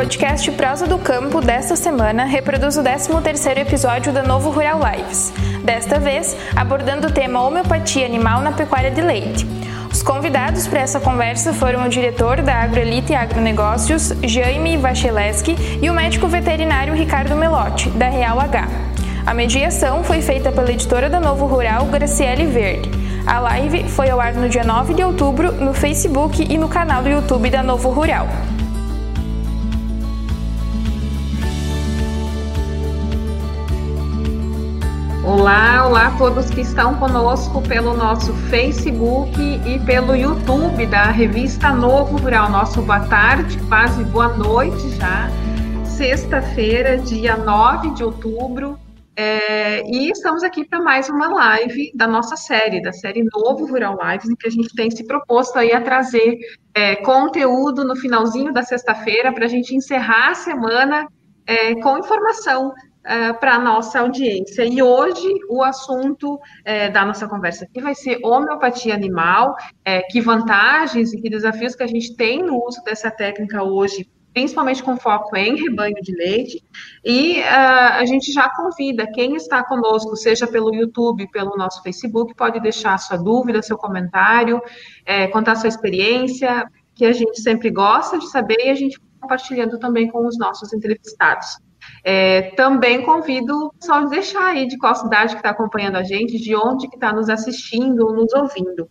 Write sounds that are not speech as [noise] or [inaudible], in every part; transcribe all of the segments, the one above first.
podcast Prosa do Campo desta semana reproduz o 13º episódio da Novo Rural Lives, desta vez abordando o tema homeopatia animal na pecuária de leite. Os convidados para essa conversa foram o diretor da Agroelite Agronegócios, Jaime Vacheleski, e o médico veterinário Ricardo Melotti, da Real H. A mediação foi feita pela editora da Novo Rural, Graciele Verde. A live foi ao ar no dia 9 de outubro no Facebook e no canal do YouTube da Novo Rural. Olá, olá a todos que estão conosco pelo nosso Facebook e pelo YouTube da revista Novo Rural. Nosso boa tarde, quase boa noite já. Sexta-feira, dia 9 de outubro. É, e estamos aqui para mais uma live da nossa série, da série Novo Rural Lives, em que a gente tem se proposto aí a trazer é, conteúdo no finalzinho da sexta-feira para a gente encerrar a semana é, com informação uh, para a nossa audiência. E hoje o assunto uh, da nossa conversa aqui vai ser homeopatia animal, uh, que vantagens e que desafios que a gente tem no uso dessa técnica hoje principalmente com foco em rebanho de leite, e uh, a gente já convida quem está conosco, seja pelo YouTube, pelo nosso Facebook, pode deixar sua dúvida, seu comentário, é, contar sua experiência, que a gente sempre gosta de saber e a gente compartilhando também com os nossos entrevistados. É, também convido só a deixar aí de qual cidade que está acompanhando a gente, de onde que está nos assistindo, nos ouvindo.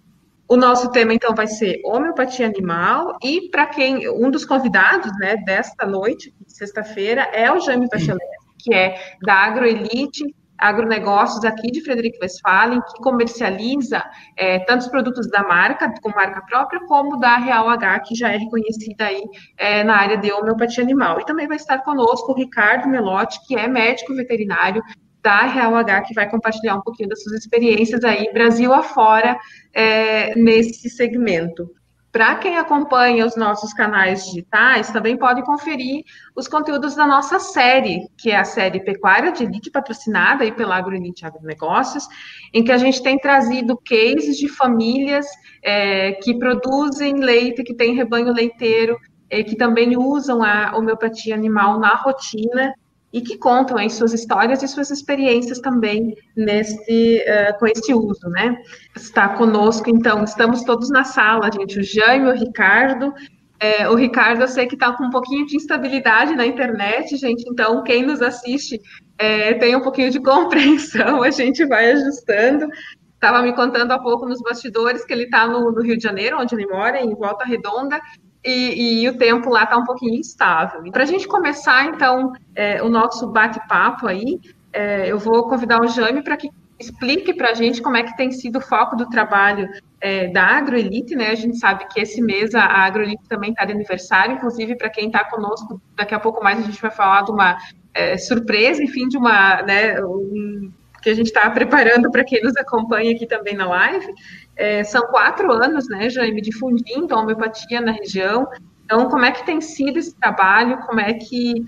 O nosso tema, então, vai ser homeopatia animal, e para quem, um dos convidados, né, desta noite, sexta-feira, é o Jaime Bachelet, que é da AgroElite, agronegócios aqui de Frederico Westphalen, que comercializa é, tantos produtos da marca, com marca própria, como da Real H, que já é reconhecida aí é, na área de homeopatia animal. E também vai estar conosco o Ricardo Melotti, que é médico veterinário da Real H, que vai compartilhar um pouquinho das suas experiências aí, Brasil afora, é, nesse segmento. Para quem acompanha os nossos canais digitais, também pode conferir os conteúdos da nossa série, que é a série Pecuária de Elite, patrocinada aí pela AgroElite Agronegócios, em que a gente tem trazido cases de famílias é, que produzem leite, que têm rebanho leiteiro, é, que também usam a homeopatia animal na rotina e que contam aí suas histórias e suas experiências também nesse, uh, com esse uso, né? Está conosco, então, estamos todos na sala, gente, o Jaime, o Ricardo, é, o Ricardo, eu sei que está com um pouquinho de instabilidade na internet, gente, então quem nos assiste é, tem um pouquinho de [laughs] compreensão, a gente vai ajustando. Estava me contando há pouco nos bastidores que ele está no, no, Rio de Janeiro, onde ele mora, em Volta Redonda, e, e, o tempo lá está um pouquinho instável. Para a gente começar, então, é, o nosso bate-papo aí, é, eu vou convidar o Jaime para que explique para a gente como é que tem sido o foco do trabalho é, da AgroElite, né? A gente sabe que esse mês a AgroElite também está de aniversário, inclusive para quem está conosco, daqui a pouco mais a gente vai falar de uma é, surpresa, enfim, de uma, né, um, que a gente está preparando para quem nos acompanha aqui também na live. É, são quatro anos, né, Jaime, difundindo a homeopatia na região. Então, como é que tem sido esse trabalho? Como é que,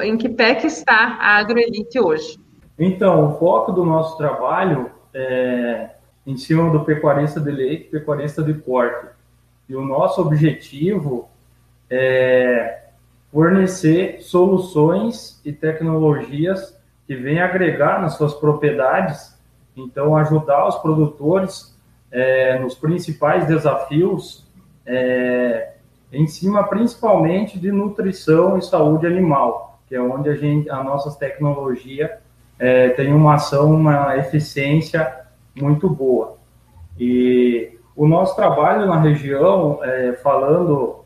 em que pé que está a AgroElite hoje? Então, o foco do nosso trabalho é em cima do pecuarista de leite, pecuarista de corte. E o nosso objetivo é fornecer soluções e tecnologias que venham agregar nas suas propriedades, então ajudar os produtores é, nos principais desafios, é, em cima principalmente de nutrição e saúde animal, que é onde a gente, a nossa tecnologia é, tem uma ação, uma eficiência muito boa. E o nosso trabalho na região, é, falando,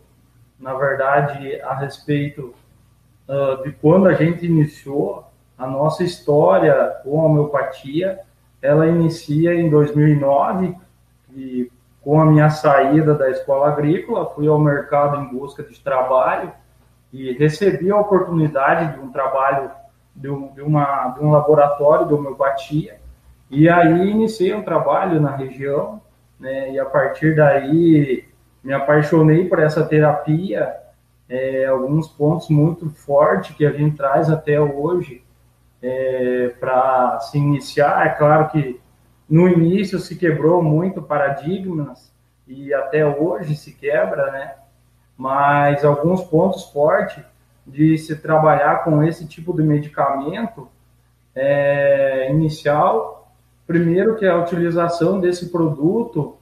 na verdade, a respeito uh, de quando a gente iniciou a nossa história com a homeopatia, ela inicia em 2009, e com a minha saída da escola agrícola, fui ao mercado em busca de trabalho e recebi a oportunidade de um trabalho de um, de uma, de um laboratório de homeopatia. E aí iniciei um trabalho na região, né, e a partir daí me apaixonei por essa terapia, é, alguns pontos muito fortes que a gente traz até hoje é, para se iniciar. É claro que no início se quebrou muito paradigmas e até hoje se quebra, né? Mas alguns pontos fortes de se trabalhar com esse tipo de medicamento é, inicial, primeiro que a utilização desse produto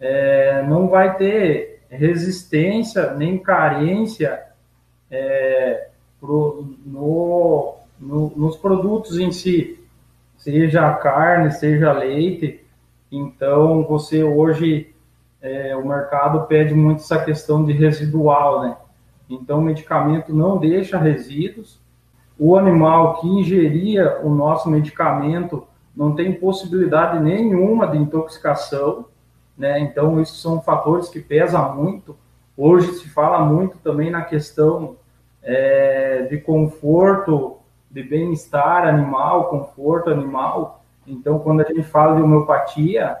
é, não vai ter resistência nem carência é, pro, no, nos produtos em si, seja carne, seja leite. Então, você hoje, é, o mercado pede muito essa questão de residual, né? Então, o medicamento não deixa resíduos. O animal que ingeria o nosso medicamento não tem possibilidade nenhuma de intoxicação, né? Então, isso são fatores que pesam muito. Hoje se fala muito também na questão é, de conforto, de bem-estar animal, conforto animal. Então, quando a gente fala de homeopatia,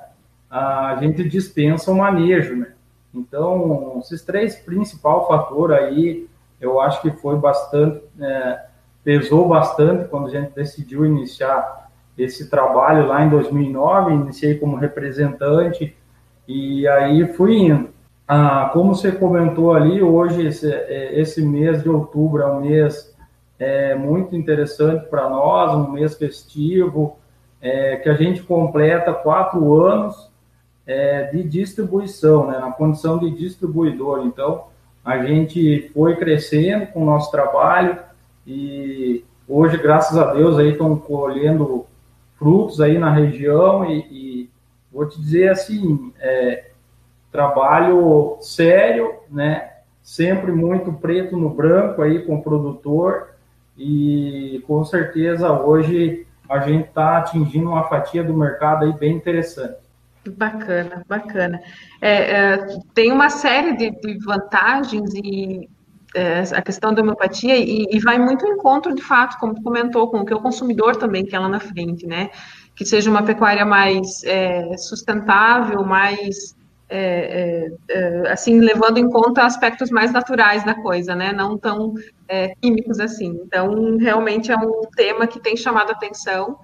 a gente dispensa o manejo, né? Então, esses três principais fatores aí, eu acho que foi bastante, é, pesou bastante quando a gente decidiu iniciar esse trabalho lá em 2009, iniciei como representante e aí fui indo. Ah, como você comentou ali, hoje, esse, é, esse mês de outubro é um mês é, muito interessante para nós, um mês festivo, é, que a gente completa quatro anos é, de distribuição, né, na condição de distribuidor. Então, a gente foi crescendo com o nosso trabalho e hoje, graças a Deus, aí estão colhendo frutos aí na região e, e vou te dizer assim, é, trabalho sério, né? Sempre muito preto no branco aí com o produtor e com certeza hoje a gente está atingindo uma fatia do mercado aí bem interessante. Bacana, bacana. É, é, tem uma série de, de vantagens e é, a questão da homeopatia e, e, vai muito em encontro, de fato, como comentou, com o que o consumidor também quer lá na frente, né? Que seja uma pecuária mais é, sustentável, mais é, é, é, assim, levando em conta aspectos mais naturais da coisa, né, não tão é, químicos assim. Então, realmente é um tema que tem chamado a atenção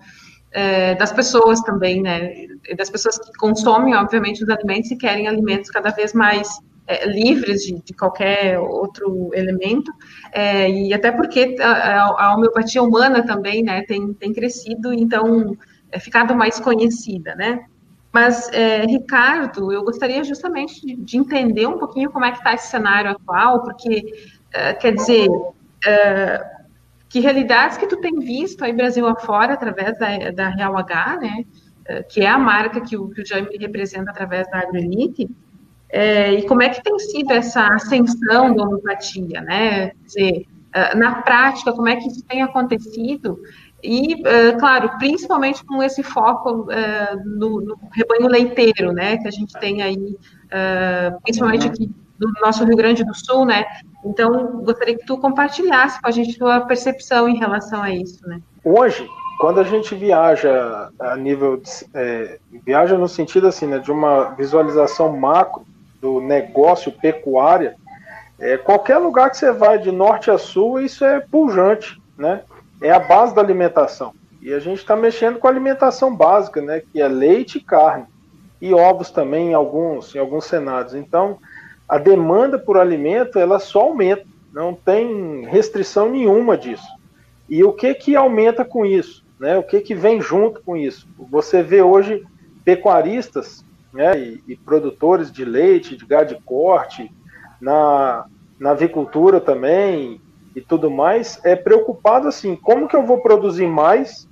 é, das pessoas também, né, das pessoas que consomem, obviamente, os alimentos e querem alimentos cada vez mais é, livres de, de, qualquer outro elemento, e até porque a, a, homeopatia humana também, né, tem, tem crescido, então, é ficado mais conhecida, né. Mas, é, Ricardo, eu gostaria justamente de, de, entender um pouquinho como é que está esse cenário atual, porque, é, quer dizer, é, que realidades que tu tem visto aí Brasil afora, através da, da Real H, né, é, que é a marca que o, que o Jaime representa através da AgroElite, é, e como é que tem sido essa ascensão da homeopatia, né, quer dizer, na prática, como é que isso tem acontecido, e, é, claro, principalmente com esse foco é, no, no, rebanho leiteiro, né, que a gente tem aí, é, principalmente aqui do nosso Rio Grande do Sul, né, então gostaria que tu compartilhasse com a gente tua percepção em relação a isso, né. Hoje, quando a gente viaja a nível, de, é, viaja no sentido assim, né, de uma visualização macro do negócio pecuária, é, qualquer lugar que você vai de norte a sul, isso é pujante, né, é a base da alimentação. E a gente está mexendo com a alimentação básica, né, que é leite e carne. E ovos também em alguns, em alguns cenários. Então, a demanda por alimento, ela só aumenta. Não tem restrição nenhuma disso. E o que que aumenta com isso? Né? O que que vem junto com isso? Você vê hoje pecuaristas né, e, e produtores de leite, de gado de corte, na, na avicultura também, e tudo mais, é preocupado assim, como que eu vou produzir mais,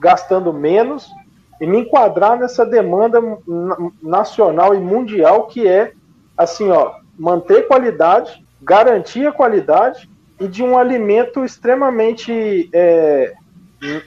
gastando menos, e me enquadrar nessa demanda nacional e mundial que é assim, ó, manter qualidade, garantir a qualidade e de um alimento extremamente é,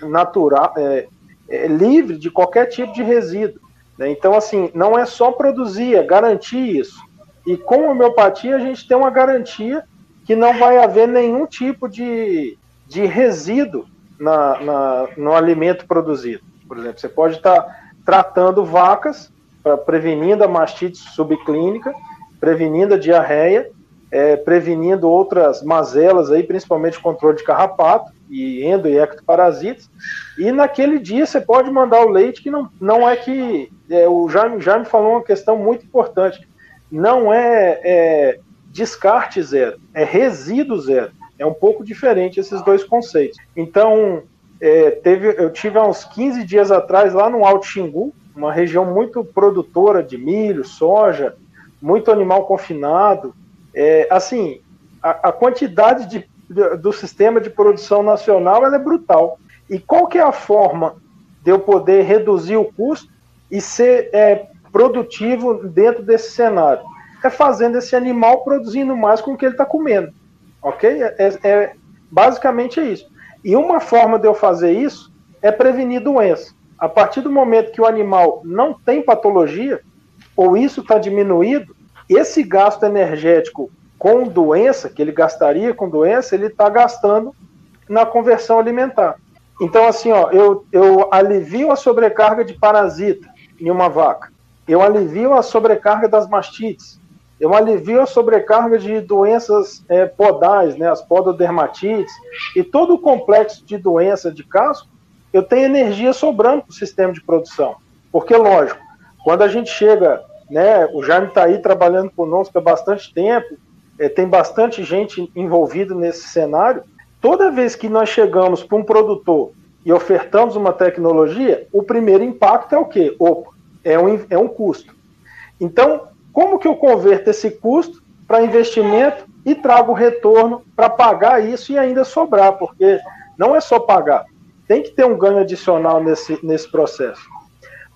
natural, é, é, livre de qualquer tipo de resíduo. Né? Então, assim, não é só produzir, é garantir isso. E com homeopatia a gente tem uma garantia que não vai haver nenhum tipo de, de resíduo na, na, no alimento produzido. Por exemplo, você pode estar tratando vacas, pra, prevenindo a mastite subclínica, prevenindo a diarreia, é, prevenindo outras mazelas, aí, principalmente controle de carrapato e endo e ectoparasitas. E naquele dia você pode mandar o leite, que não, não é que. É, o Jaime, Jaime falou uma questão muito importante. Não é, é descarte zero, é resíduo zero. É um pouco diferente esses dois conceitos. Então, é, teve, eu tive há uns 15 dias atrás lá no Alto Xingu, uma região muito produtora de milho, soja, muito animal confinado. É, assim, a, a quantidade de, de, do sistema de produção nacional é brutal. E qual que é a forma de eu poder reduzir o custo e ser é, produtivo dentro desse cenário? É fazendo esse animal produzindo mais com o que ele está comendo. Ok? É, é, basicamente é isso. E uma forma de eu fazer isso é prevenir doença. A partir do momento que o animal não tem patologia, ou isso está diminuído, esse gasto energético com doença, que ele gastaria com doença, ele está gastando na conversão alimentar. Então, assim, ó, eu, eu alivio a sobrecarga de parasita em uma vaca, eu alivio a sobrecarga das mastites, eu alivio a sobrecarga de doenças é, podais, né, as pododermatites, e todo o complexo de doença de casco, eu tenho energia sobrando para o sistema de produção. Porque, lógico, quando a gente chega, né, o Jaime está aí trabalhando conosco há bastante tempo, é, tem bastante gente envolvida nesse cenário. Toda vez que nós chegamos para um produtor e ofertamos uma tecnologia, o primeiro impacto é o quê? Opa, é um, é um custo. Então, como que eu converto esse custo para investimento e trago retorno para pagar isso e ainda sobrar? Porque não é só pagar, tem que ter um ganho adicional nesse, nesse processo.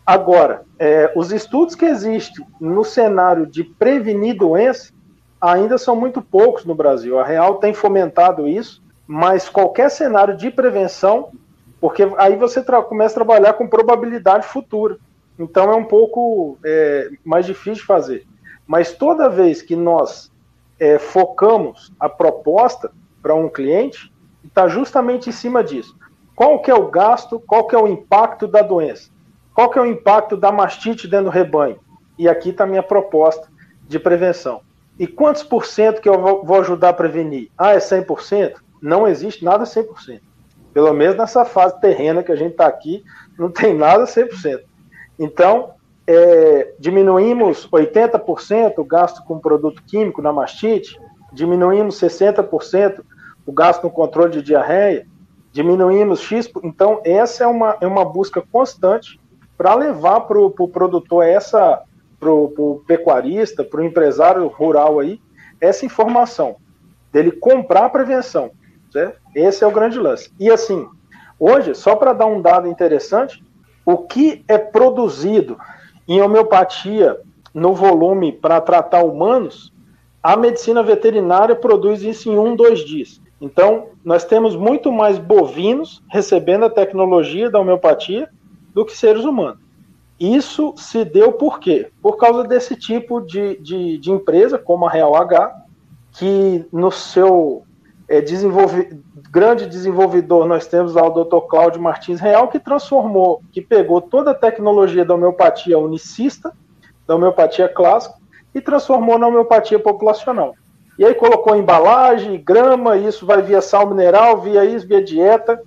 Agora, é, os estudos que existem no cenário de prevenir doença ainda são muito poucos no Brasil. A Real tem fomentado isso, mas qualquer cenário de prevenção, porque aí você começa a trabalhar com probabilidade futura. Então é um pouco é, mais difícil de fazer. Mas toda vez que nós é, focamos a proposta para um cliente, está justamente em cima disso. Qual que é o gasto, qual que é o impacto da doença? Qual que é o impacto da mastite dentro do rebanho? E aqui está a minha proposta de prevenção. E quantos por cento que eu vou ajudar a prevenir? Ah, é 100%? Não existe nada 100%. Pelo menos nessa fase terrena que a gente está aqui, não tem nada 100%. Então, é, diminuímos 80% o gasto com produto químico na mastite, diminuímos 60% o gasto no controle de diarreia, diminuímos X. Então, essa é uma, é uma busca constante para levar para o pro produtor essa, para o pecuarista, para o empresário rural aí, essa informação dele comprar a prevenção. Certo? Esse é o grande lance. E assim, hoje, só para dar um dado interessante, o que é produzido em homeopatia no volume para tratar humanos, a medicina veterinária produz isso em um, dois dias. Então, nós temos muito mais bovinos recebendo a tecnologia da homeopatia do que seres humanos. Isso se deu por quê? Por causa desse tipo de, de, de empresa, como a Real H, que no seu é, grande desenvolvedor nós temos lá o Dr. Cláudio Martins Real, que transformou, que pegou toda a tecnologia da homeopatia unicista, da homeopatia clássica, e transformou na homeopatia populacional. E aí colocou embalagem, grama, isso vai via sal mineral, via isso, via dieta.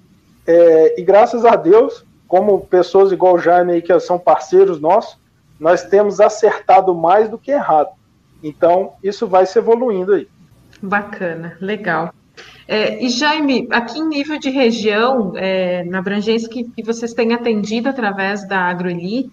É, e graças a Deus, como pessoas igual o Jaime aí, que são parceiros nossos, nós temos acertado mais do que errado. Então, isso vai se evoluindo aí. Bacana, legal. É, e Jaime, aqui em nível de região, é, na abrangência que, que, vocês têm atendido através da AgroEli,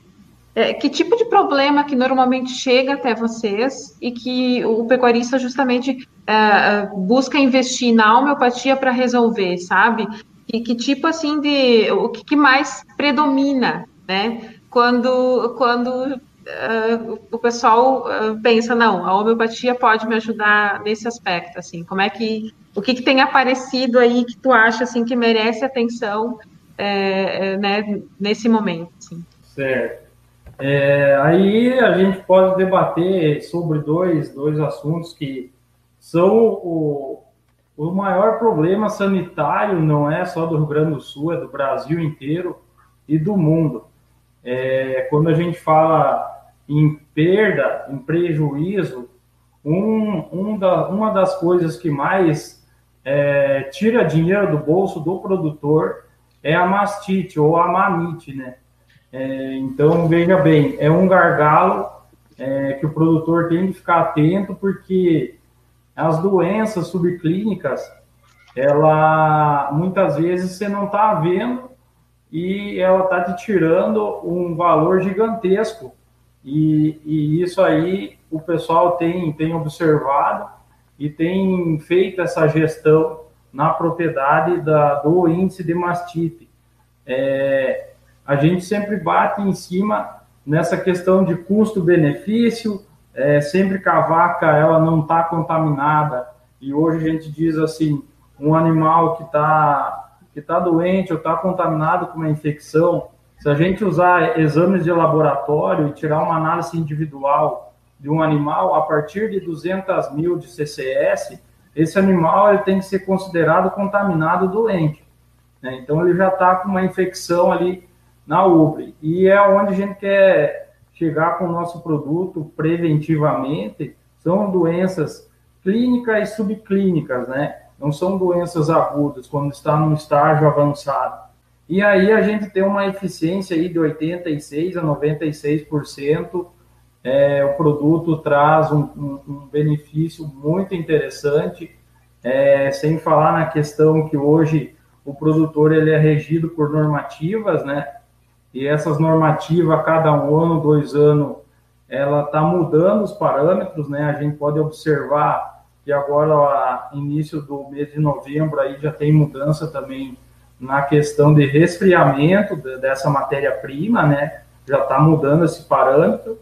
é, que tipo de problema que normalmente chega até vocês e que o pecuarista justamente é, é, busca investir na homeopatia para resolver, sabe? E que tipo assim de o que, que mais predomina, né? Quando quando uh, o pessoal uh, pensa não, a homeopatia pode me ajudar nesse aspecto, assim, como é que o que, que tem aparecido aí que tu acha assim que merece atenção é, né, nesse momento? Assim? Certo. É, aí a gente pode debater sobre dois, dois assuntos que são o, o maior problema sanitário, não é só do Rio Grande do Sul, é do Brasil inteiro e do mundo. É, quando a gente fala em perda, em prejuízo, um, um da, uma das coisas que mais é, tira dinheiro do bolso do produtor é a mastite ou a mamite, né? É, então, veja bem, é um gargalo é, que o produtor tem que ficar atento, porque as doenças subclínicas, ela muitas vezes você não está vendo e ela está te tirando um valor gigantesco. E, e, isso aí o pessoal tem, tem observado e tem feito essa gestão na propriedade da, do índice de mastite. É, a gente sempre bate em cima nessa questão de custo-benefício, é, sempre que a vaca ela não está contaminada, e hoje a gente diz assim, um animal que está que tá doente ou está contaminado com uma infecção, se a gente usar exames de laboratório e tirar uma análise individual de um animal, a partir de 200 mil de CCS, esse animal ele tem que ser considerado contaminado doente. Né? Então, ele já está com uma infecção ali na ubre. E é onde a gente quer chegar com o nosso produto preventivamente, são doenças clínicas e subclínicas, né? Não são doenças agudas, quando está num estágio avançado. E aí a gente tem uma eficiência aí de 86% a 96%. É, o produto traz um, um, um benefício muito interessante, é, sem falar na questão que hoje o produtor ele é regido por normativas, né? E essas normativas, a cada um ano, dois anos, ela está mudando os parâmetros, né? A gente pode observar que agora, início do mês de novembro, aí já tem mudança também na questão de resfriamento dessa matéria-prima, né? Já está mudando esse parâmetro.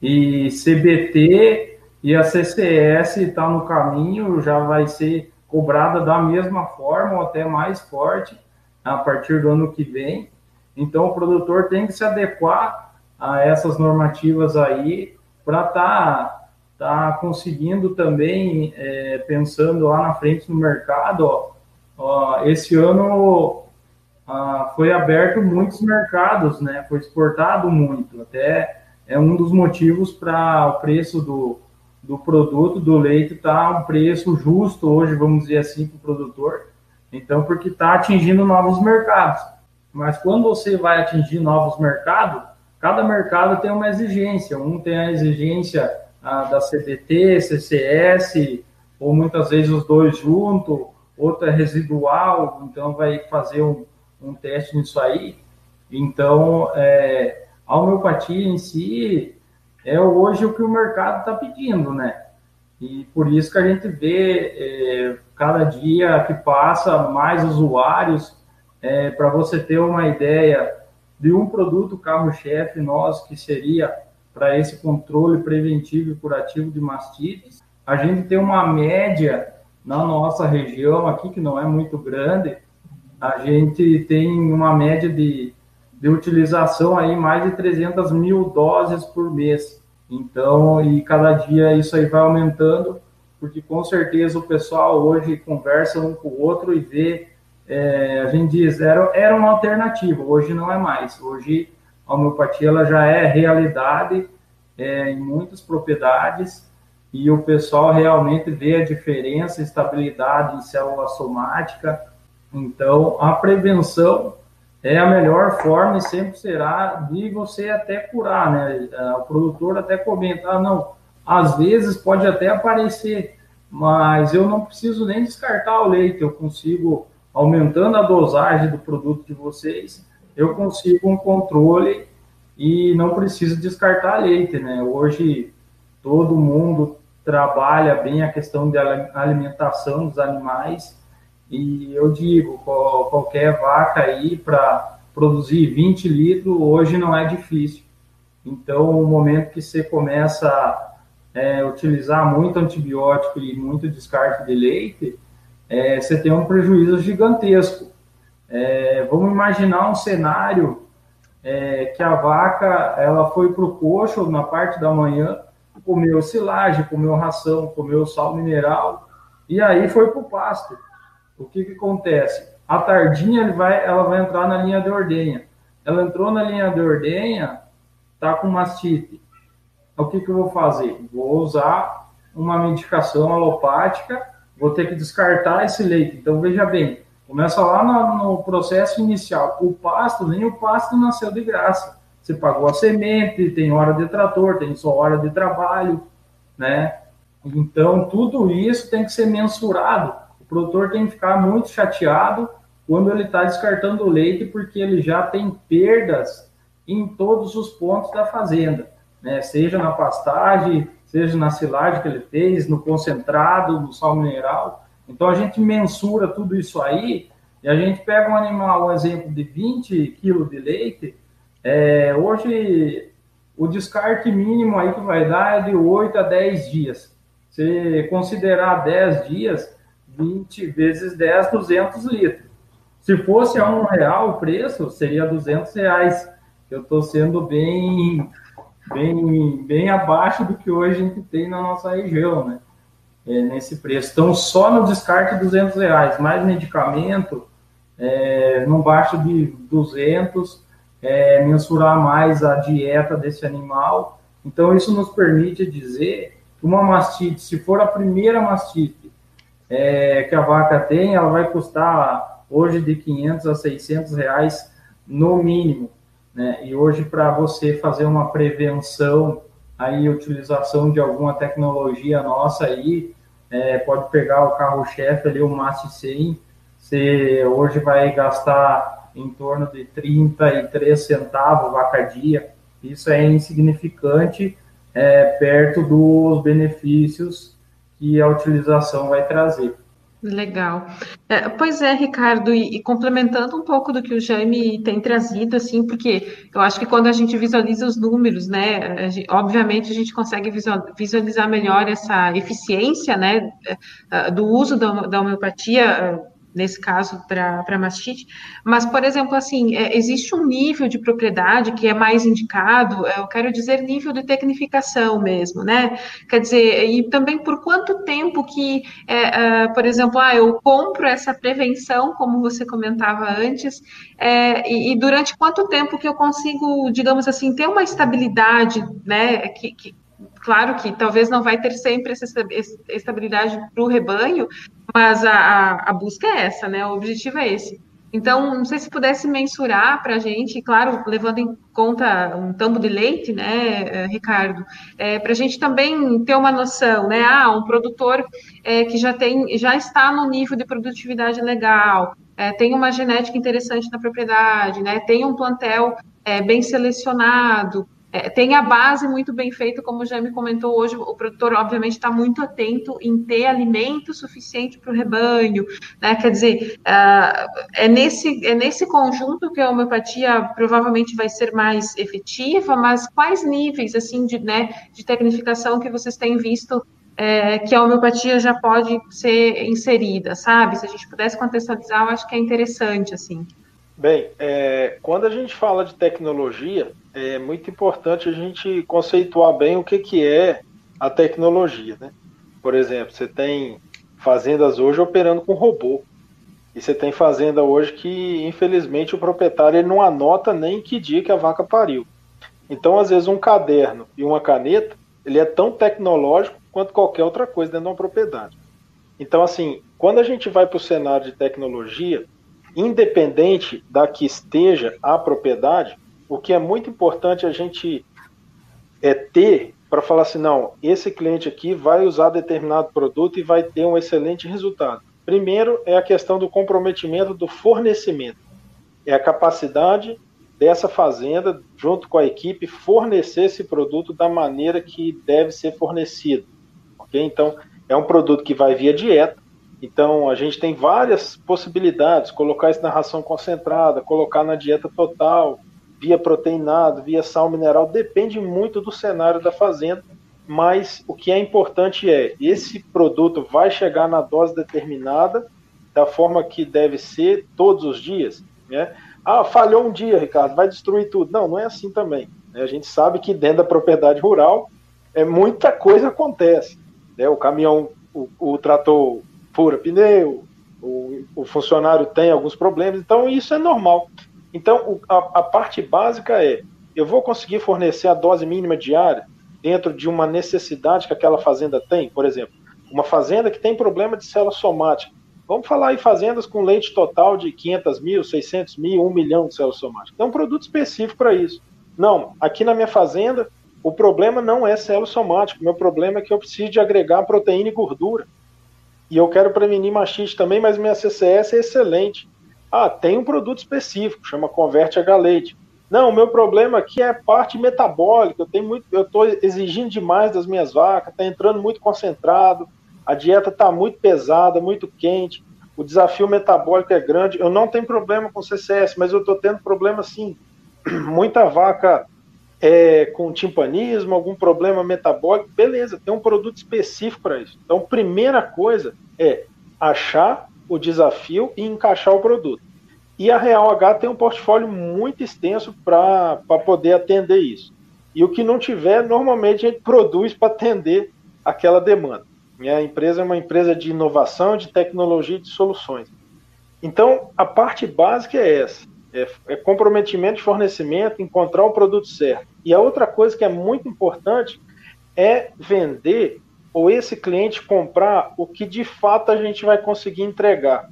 E CBT e a CCS está no caminho, já vai ser cobrada da mesma forma ou até mais forte a partir do ano que vem. Então, o produtor tem que se adequar a essas normativas aí para estar tá, tá conseguindo também, é, pensando lá na frente no mercado, ó, ó, esse ano ah, foi aberto muitos mercados, né? Foi exportado muito, até é um dos motivos para o preço do, do produto, do leite, estar tá um preço justo hoje, vamos dizer assim, para o produtor. Então, porque está atingindo novos mercados. Mas quando você vai atingir novos mercados, cada mercado tem uma exigência. Um tem a exigência ah, da CDT, CCS, ou muitas vezes os dois juntos, outro é residual, então vai fazer um, um teste nisso aí. Então, é, a homeopatia em si é hoje o que o mercado está pedindo, né? E por isso que a gente vê é, cada dia que passa mais usuários. É, Para você ter uma ideia de um produto carro-chefe nosso que seria para esse controle preventivo e curativo de mastites, a gente tem uma média na nossa região aqui que não é muito grande, a gente tem uma média de, de utilização aí mais de 300 mil doses por mês. Então, e cada dia isso aí vai aumentando, porque com certeza o pessoal hoje conversa um com o outro e vê, é, a gente diz, era, era uma alternativa, hoje não é mais. Hoje a homeopatia ela já é realidade é, em muitas propriedades e o pessoal realmente vê a diferença, estabilidade em célula somática. Então, a prevenção é a melhor forma e sempre será de você até curar, né? É, o produtor até comenta, ah, não, às vezes pode até aparecer, mas eu não preciso nem descartar o leite, eu consigo, aumentando a dosagem do produto de vocês, eu consigo um controle e não preciso descartar leite, né? Hoje todo mundo trabalha bem a questão da alimentação dos animais e eu digo, qualquer vaca aí para produzir 20 litros, hoje não é difícil. Então, o momento que você começa a é, utilizar muito antibiótico e muito descarte de leite, é, você tem um prejuízo gigantesco. É, vamos imaginar um cenário é, que a vaca ela foi para o coxo na parte da manhã, comeu silagem, comeu ração, comeu sal mineral, e aí foi para o pasto o que, que acontece? A tardinha ele vai, ela vai entrar na linha de ordenha. Ela entrou na linha de ordenha, tá com mastite. O que, que eu vou fazer? Vou usar uma medicação alopática, vou ter que descartar esse leite. Então, veja bem, começa lá no, no processo inicial. O pasto, nem o pasto nasceu de graça. Você pagou a semente, tem hora de trator, tem só hora de trabalho, né? Então, tudo isso tem que ser mensurado o produtor tem que ficar muito chateado quando ele está descartando o leite, porque ele já tem perdas em todos os pontos da fazenda, né? seja na pastagem, seja na silagem que ele fez, no concentrado, no sal mineral. Então a gente mensura tudo isso aí e a gente pega um animal, um exemplo de 20 quilos de leite, é, hoje o descarte mínimo aí que vai dar é de 8 a 10 dias. Se considerar 10 dias, 20 vezes 10, 200 litros. Se fosse a um real o preço, seria 200 reais. Eu estou sendo bem, bem, bem abaixo do que hoje a gente tem na nossa região, né? É, nesse preço. Então, só no descarte 200 reais, mais medicamento, é, não baixa de 200, é, mensurar mais a dieta desse animal. Então, isso nos permite dizer que uma mastite, se for a primeira mastite é, que a vaca tem, ela vai custar hoje de 500 a 600 reais no mínimo. Né? E hoje, para você fazer uma prevenção, aí utilização de alguma tecnologia nossa aí, é, pode pegar o carro-chefe ali, o Mast 100, você hoje vai gastar em torno de 33 centavos vaca dia. Isso é insignificante é, perto dos benefícios que a utilização vai trazer. Legal. É, pois é, Ricardo, e, e, complementando um pouco do que o Jaime tem trazido, assim, porque eu acho que quando a gente visualiza os números, né, a gente, obviamente a gente consegue visualizar melhor essa eficiência, né, é, do uso da, da homeopatia nesse caso para mastite, mas, por exemplo, assim, é, existe um nível de propriedade que é mais indicado, é, eu quero dizer nível de tecnificação mesmo, né? Quer dizer, e também por quanto tempo que, é, é, por exemplo, ah, eu compro essa prevenção, como você comentava antes, é, e, e, durante quanto tempo que eu consigo, digamos assim, ter uma estabilidade, né, que, que Claro que talvez não vai ter sempre essa estabilidade para o rebanho, mas a, a, busca é essa, né? O objetivo é esse. Então, não sei se pudesse mensurar para a gente, claro, levando em conta um tambo de leite, né, eh, Ricardo, é, para a gente também ter uma noção, né? Ah, um produtor é, que já tem, já está no nível de produtividade legal, é, tem uma genética interessante na propriedade, né? Tem um plantel bem selecionado, é, tem a base muito bem feita, como já me comentou hoje, o produtor, obviamente, está muito atento em ter alimento suficiente para o rebanho, né? Quer dizer, uh, é, nesse, é nesse conjunto que a homeopatia provavelmente vai ser mais efetiva, mas quais níveis, assim, de, né, de tecnificação que vocês têm visto é, que a homeopatia já pode ser inserida, sabe? Se a gente pudesse contextualizar, eu acho que é interessante, assim. Bem, é, quando a gente fala de tecnologia, é muito importante a gente conceituar bem o que, que é a tecnologia. Né? Por exemplo, você tem fazendas hoje operando com robô. E você tem fazenda hoje que, infelizmente, o proprietário ele não anota nem que dia que a vaca pariu. Então, às vezes, um caderno e uma caneta, ele é tão tecnológico quanto qualquer outra coisa dentro de uma propriedade. Então, assim, quando a gente vai para o cenário de tecnologia, independente da que esteja a propriedade, o que é muito importante a gente é ter para falar assim, não, esse cliente aqui vai usar determinado produto e vai ter um excelente resultado. Primeiro é a questão do comprometimento do fornecimento. É a capacidade dessa fazenda, junto com a equipe, fornecer esse produto da maneira que deve ser fornecido. Ok? Então, é um produto que vai via dieta, então, a gente tem várias possibilidades: colocar isso na ração concentrada, colocar na dieta total, via proteinado, via sal mineral, depende muito do cenário da fazenda. Mas o que é importante é: esse produto vai chegar na dose determinada, da forma que deve ser todos os dias. Né? Ah, falhou um dia, Ricardo, vai destruir tudo. Não, não é assim também. Né? A gente sabe que dentro da propriedade rural é muita coisa acontece. Né? O caminhão, o, o trator fura pneu, o, o funcionário tem alguns problemas, então isso é normal. Então, o, a, a, parte básica é: eu vou conseguir fornecer a dose mínima diária dentro de uma necessidade que aquela fazenda tem, por exemplo, uma fazenda que tem problema de célula somática. Vamos falar em fazendas com leite total de 500 mil, 600 mil, 1 milhão de células somáticas. Tem um produto específico para isso. Não, aqui na minha fazenda, o problema não é célula somática. O meu problema é que eu preciso de agregar proteína e gordura. E eu quero prevenir mastite também, mas minha CCS é excelente. Ah, tem um produto específico, chama Converte H Leite. Não, o meu problema aqui é parte metabólica. Eu tenho muito, eu estou exigindo demais das minhas vacas, está entrando muito concentrado, a dieta está muito pesada, muito quente, o desafio metabólico é grande. Eu não tenho problema com CCS, mas eu estou tendo problema sim. [clears throat] Muita vaca é, com timpanismo, algum problema metabólico, beleza, tem um produto específico para isso. Então, primeira coisa é achar o desafio e encaixar o produto. E a Real H tem um portfólio muito extenso para poder atender isso. E o que não tiver, normalmente a gente produz para atender aquela demanda. E a empresa é uma empresa de inovação, de tecnologia e de soluções. Então, a parte básica é essa: é, é comprometimento de fornecimento, encontrar o produto certo. E a outra coisa que é muito importante é vender ou esse cliente comprar o que de fato a gente vai conseguir entregar.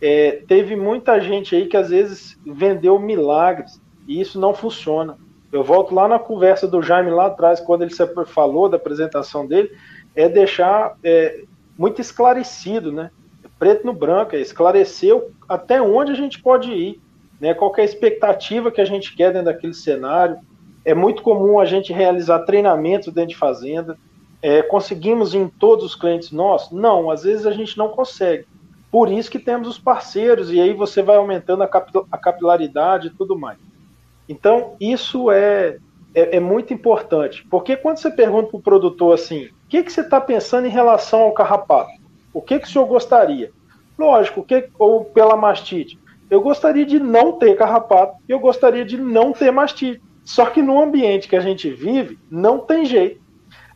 É, teve muita gente aí que às vezes vendeu milagres e isso não funciona. Eu volto lá na conversa do Jaime lá atrás, quando ele falou da apresentação dele, é deixar é, muito esclarecido, né? Preto no branco, é esclarecer até onde a gente pode ir, né? Qual é a expectativa que a gente quer dentro daquele cenário. É muito comum a gente realizar treinamentos dentro de fazenda. É, conseguimos em todos os clientes nossos? Não, às vezes a gente não consegue. Por isso que temos os parceiros, e aí você vai aumentando a, capilaridade e tudo mais. Então, isso é, é, é muito importante, porque quando você pergunta para o produtor assim, o que, que você está pensando em relação ao carrapato? O que, que o senhor gostaria? Lógico, que, ou pela mastite. Eu gostaria de não ter carrapato, eu gostaria de não ter mastite. Só que no ambiente que a gente vive, não tem jeito.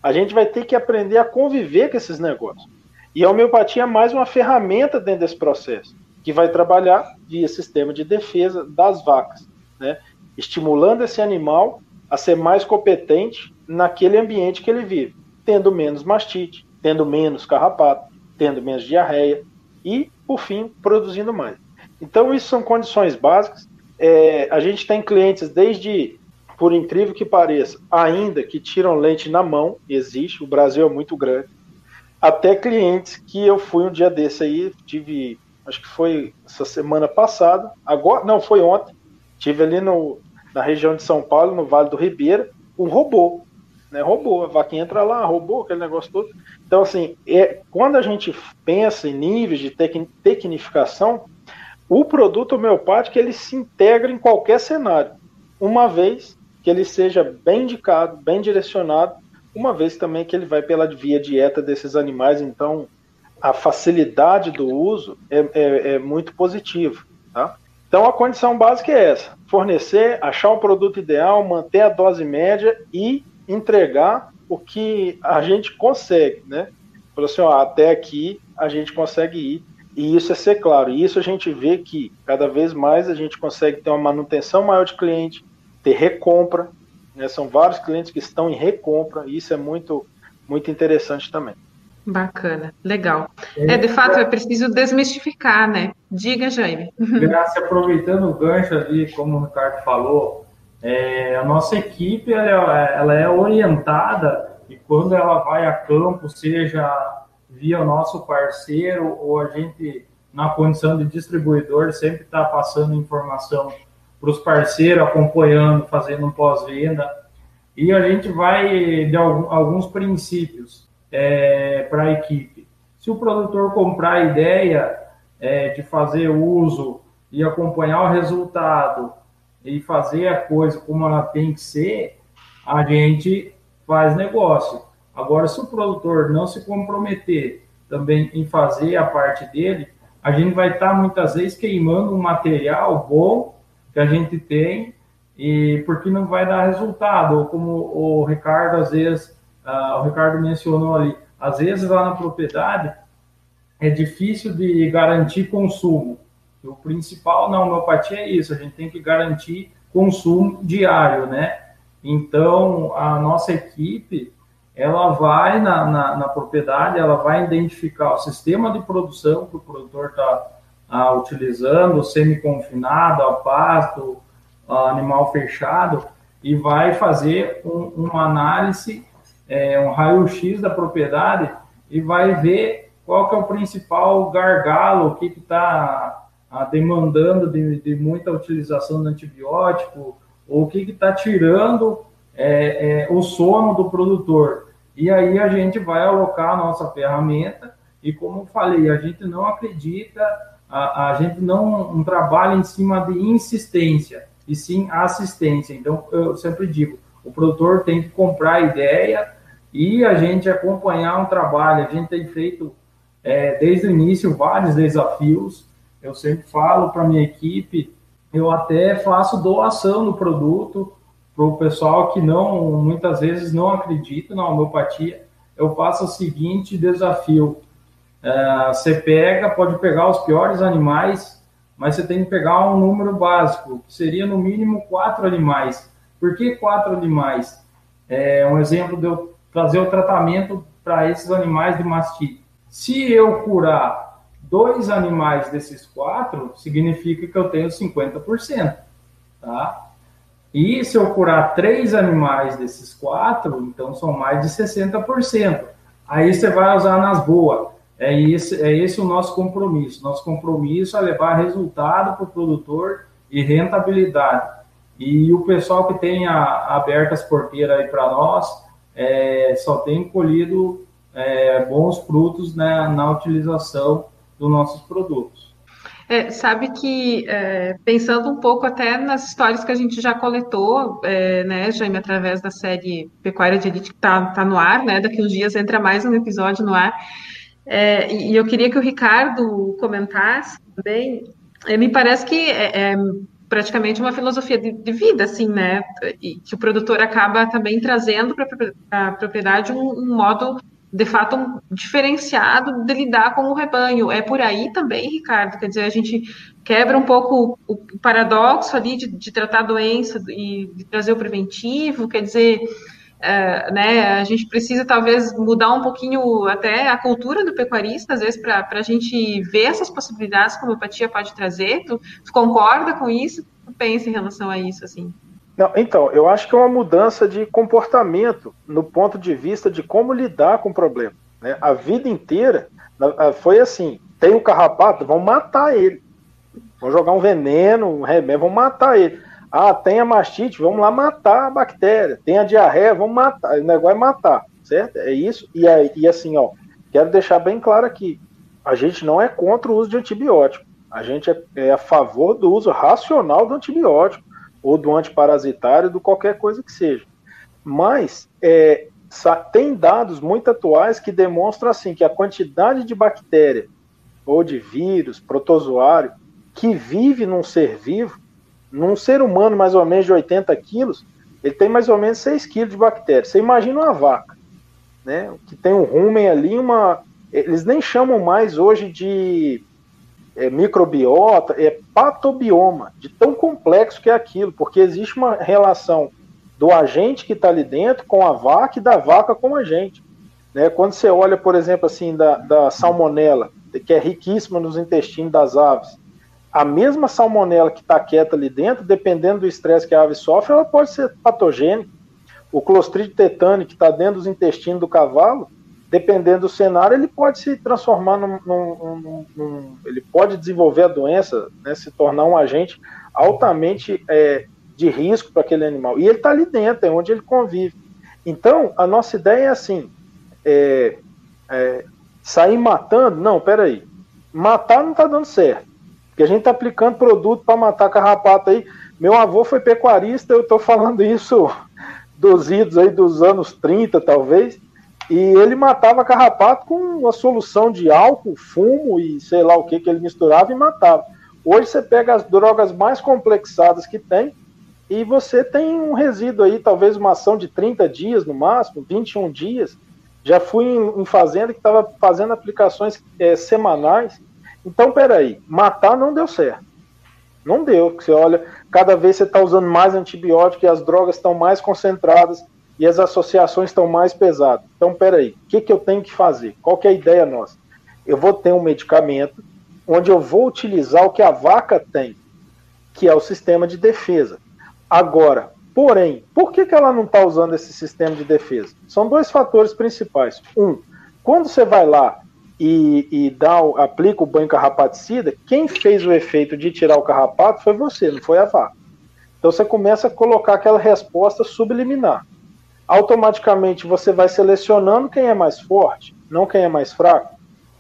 A gente vai ter que aprender a conviver com esses negócios. E a homeopatia é mais uma ferramenta dentro desse processo, que vai trabalhar via sistema de defesa das vacas, né? estimulando esse animal a ser mais competente naquele ambiente que ele vive, tendo menos mastite, tendo menos carrapato, tendo menos diarreia e, por fim, produzindo mais. Então, isso são condições básicas. É, a gente tem clientes desde, por incrível que pareça, ainda que tiram leite na mão, existe, o Brasil é muito grande, até clientes que eu fui um dia desse aí, tive, acho que foi essa semana passada, agora, não, foi ontem, tive ali no, na região de São Paulo, no Vale do Ribeira, um robô, né, robô, a vaquinha entra lá, robô, aquele negócio todo. Então, assim, é, quando a gente pensa em níveis de tec, tecnificação, o produto homeopático ele se integra em qualquer cenário, uma vez que ele seja bem indicado, bem direcionado uma vez também que ele vai pela via dieta desses animais, então a facilidade do uso é, é, é muito positiva. Tá? Então a condição básica é essa: fornecer, achar o produto ideal, manter a dose média e entregar o que a gente consegue, né? Falou assim, ó, até aqui a gente consegue ir e isso é ser claro. E isso a gente vê que cada vez mais a gente consegue ter uma manutenção maior de cliente, ter recompra, né? São vários clientes que estão em recompra e isso é muito, muito interessante também. Bacana, legal. É, de fato, é preciso desmistificar, né? Diga, Jaime. Graças, aproveitando o gancho ali, como o Ricardo falou, é, a nossa equipe ela, ela, é orientada e quando ela vai a campo, seja via nosso parceiro ou a gente, na condição de distribuidor, sempre está passando informação para os parceiros, acompanhando, fazendo um pós-venda. E a gente vai de alguns princípios é, para a equipe. Se o produtor comprar a ideia é, de fazer uso e acompanhar o resultado e fazer a coisa como ela tem que ser, a gente faz negócio. Agora, se o produtor não se comprometer também em fazer a parte dele, a gente vai estar muitas vezes queimando um material bom que a gente tem e porque não vai dar resultado, ou como o Ricardo às vezes, uh, o Ricardo mencionou ali, às vezes lá na propriedade é difícil de garantir consumo. O principal na homeopatia é isso, a gente tem que garantir consumo diário, né? Então, a nossa equipe, ela vai na, na, na propriedade, ela vai identificar o sistema de produção que o produtor está ah, utilizando semi-confinado, a pasto, animal fechado, e vai fazer um, uma análise, é, um raio-x da propriedade e vai ver qual que é o principal gargalo, o que está demandando de, de, muita utilização do antibiótico, ou o que está tirando é, é, o sono do produtor. E aí a gente vai alocar a nossa ferramenta, e como falei, a gente não acredita, a, a gente não, não trabalha em cima de insistência, e sim assistência. Então, eu sempre digo, o produtor tem que comprar a ideia e a gente acompanhar um trabalho. A gente tem feito, é, desde o início, vários desafios. Eu sempre falo para minha equipe, eu até faço doação do produto para o pessoal que não, muitas vezes não acredita na homeopatia. Eu faço o seguinte desafio: é, você pega, pode pegar os piores animais, mas você tem que pegar um número básico, que seria no mínimo quatro animais. Por que quatro animais? É um exemplo de eu trazer o tratamento para esses animais de mastite. Se eu curar dois animais desses quatro, significa que eu tenho 50%, tá? E se eu curar três animais desses quatro, então são mais de 60%. Aí você vai usar nas boas. É esse, é esse o nosso compromisso. Nosso compromisso é levar resultado para o produtor e rentabilidade. E o pessoal que tem a, aberto as porteiras aí para nós é, só tem colhido é, bons frutos né, na utilização dos nossos produtos. É, sabe que, é, pensando um pouco até nas histórias que a gente já coletou, é, né, Jaime, através da série Pecuária de Elite, que está tá no ar, né, daqui uns dias entra mais um episódio no ar, é, e eu queria que o Ricardo comentasse também, é, me parece que é, praticamente uma filosofia de, de, vida, assim, né? E que o produtor acaba também trazendo para a propriedade um, um, modo, de fato, um, diferenciado de lidar com o rebanho. É por aí também, Ricardo? Quer dizer, a gente quebra um pouco o, paradoxo ali de, de tratar a doença e de trazer o preventivo, quer dizer é, né, a gente precisa talvez mudar um pouquinho até a cultura do pecuarista, às vezes, para a gente ver essas possibilidades que a homeopatia pode trazer. Tu, tu concorda com isso? Tu pensa em relação a isso, assim? Não, então, eu acho que é uma mudança de comportamento no ponto de vista de como lidar com o problema. Né? A vida inteira foi assim: tem o carrapato, vão matar ele. Vão jogar um veneno, um remédio, vão matar ele. Ah, tem a mastite, vamos lá matar a bactéria. Tem a diarreia, vamos matar. O negócio é matar, certo? É isso. E, aí, e assim, ó, quero deixar bem claro aqui: a gente não é contra o uso de antibiótico. A gente é, é a favor do uso racional do antibiótico, ou do antiparasitário, do qualquer coisa que seja. Mas é, tem dados muito atuais que demonstram assim que a quantidade de bactéria ou de vírus, protozoário, que vive num ser vivo num ser humano mais ou menos de 80 quilos, ele tem mais ou menos 6 quilos de bactéria. Você imagina uma vaca, né? Que tem um rumen ali, uma. Eles nem chamam mais hoje de é, microbiota, é patobioma, de tão complexo que é aquilo, porque existe uma relação do agente que está ali dentro com a vaca e da vaca com a gente. Né? Quando você olha, por exemplo, assim, da, da salmonela, que é riquíssima nos intestinos das aves, a mesma salmonela que está quieta ali dentro, dependendo do estresse que a ave sofre, ela pode ser patogênica. O clostridio tetânico que está dentro dos intestinos do cavalo, dependendo do cenário, ele pode se transformar num, num, num, num ele pode desenvolver a doença, né, se tornar um agente altamente é, de risco para aquele animal. E ele está ali dentro, é onde ele convive. Então, a nossa ideia é assim: é, é, sair matando? Não, peraí. Matar não está dando certo. Porque a gente está aplicando produto para matar carrapato aí. Meu avô foi pecuarista, eu estou falando isso dos idos aí dos anos 30, talvez. E ele matava carrapato com uma solução de álcool, fumo e sei lá o que que ele misturava e matava. Hoje você pega as drogas mais complexadas que tem e você tem um resíduo aí, talvez uma ação de 30 dias no máximo, 21 dias. Já fui em, em fazenda que estava fazendo aplicações é, semanais então, peraí, matar não deu certo. Não deu, porque você olha, cada vez você está usando mais antibiótico e as drogas estão mais concentradas e as associações estão mais pesadas. Então, peraí, o que, que eu tenho que fazer? Qual que é a ideia nossa? Eu vou ter um medicamento onde eu vou utilizar o que a vaca tem, que é o sistema de defesa. Agora, porém, por que, que ela não está usando esse sistema de defesa? São dois fatores principais. Um, quando você vai lá e, e dá, aplica o banho carrapaticida, quem fez o efeito de tirar o carrapato foi você, não foi a vaca. Então você começa a colocar aquela resposta subliminar. Automaticamente você vai selecionando quem é mais forte, não quem é mais fraco.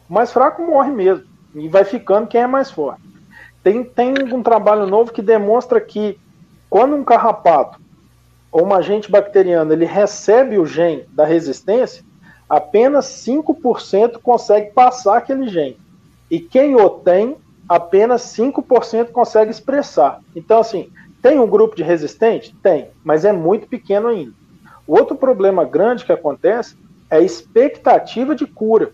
O mais fraco morre mesmo e vai ficando quem é mais forte. Tem, tem um trabalho novo que demonstra que quando um carrapato ou um agente bacteriano ele recebe o gene da resistência, apenas 5% consegue passar aquele gene. E quem o tem, apenas 5% consegue expressar. Então, assim, tem um grupo de resistente? Tem, mas é muito pequeno ainda. O outro problema grande que acontece é a expectativa de cura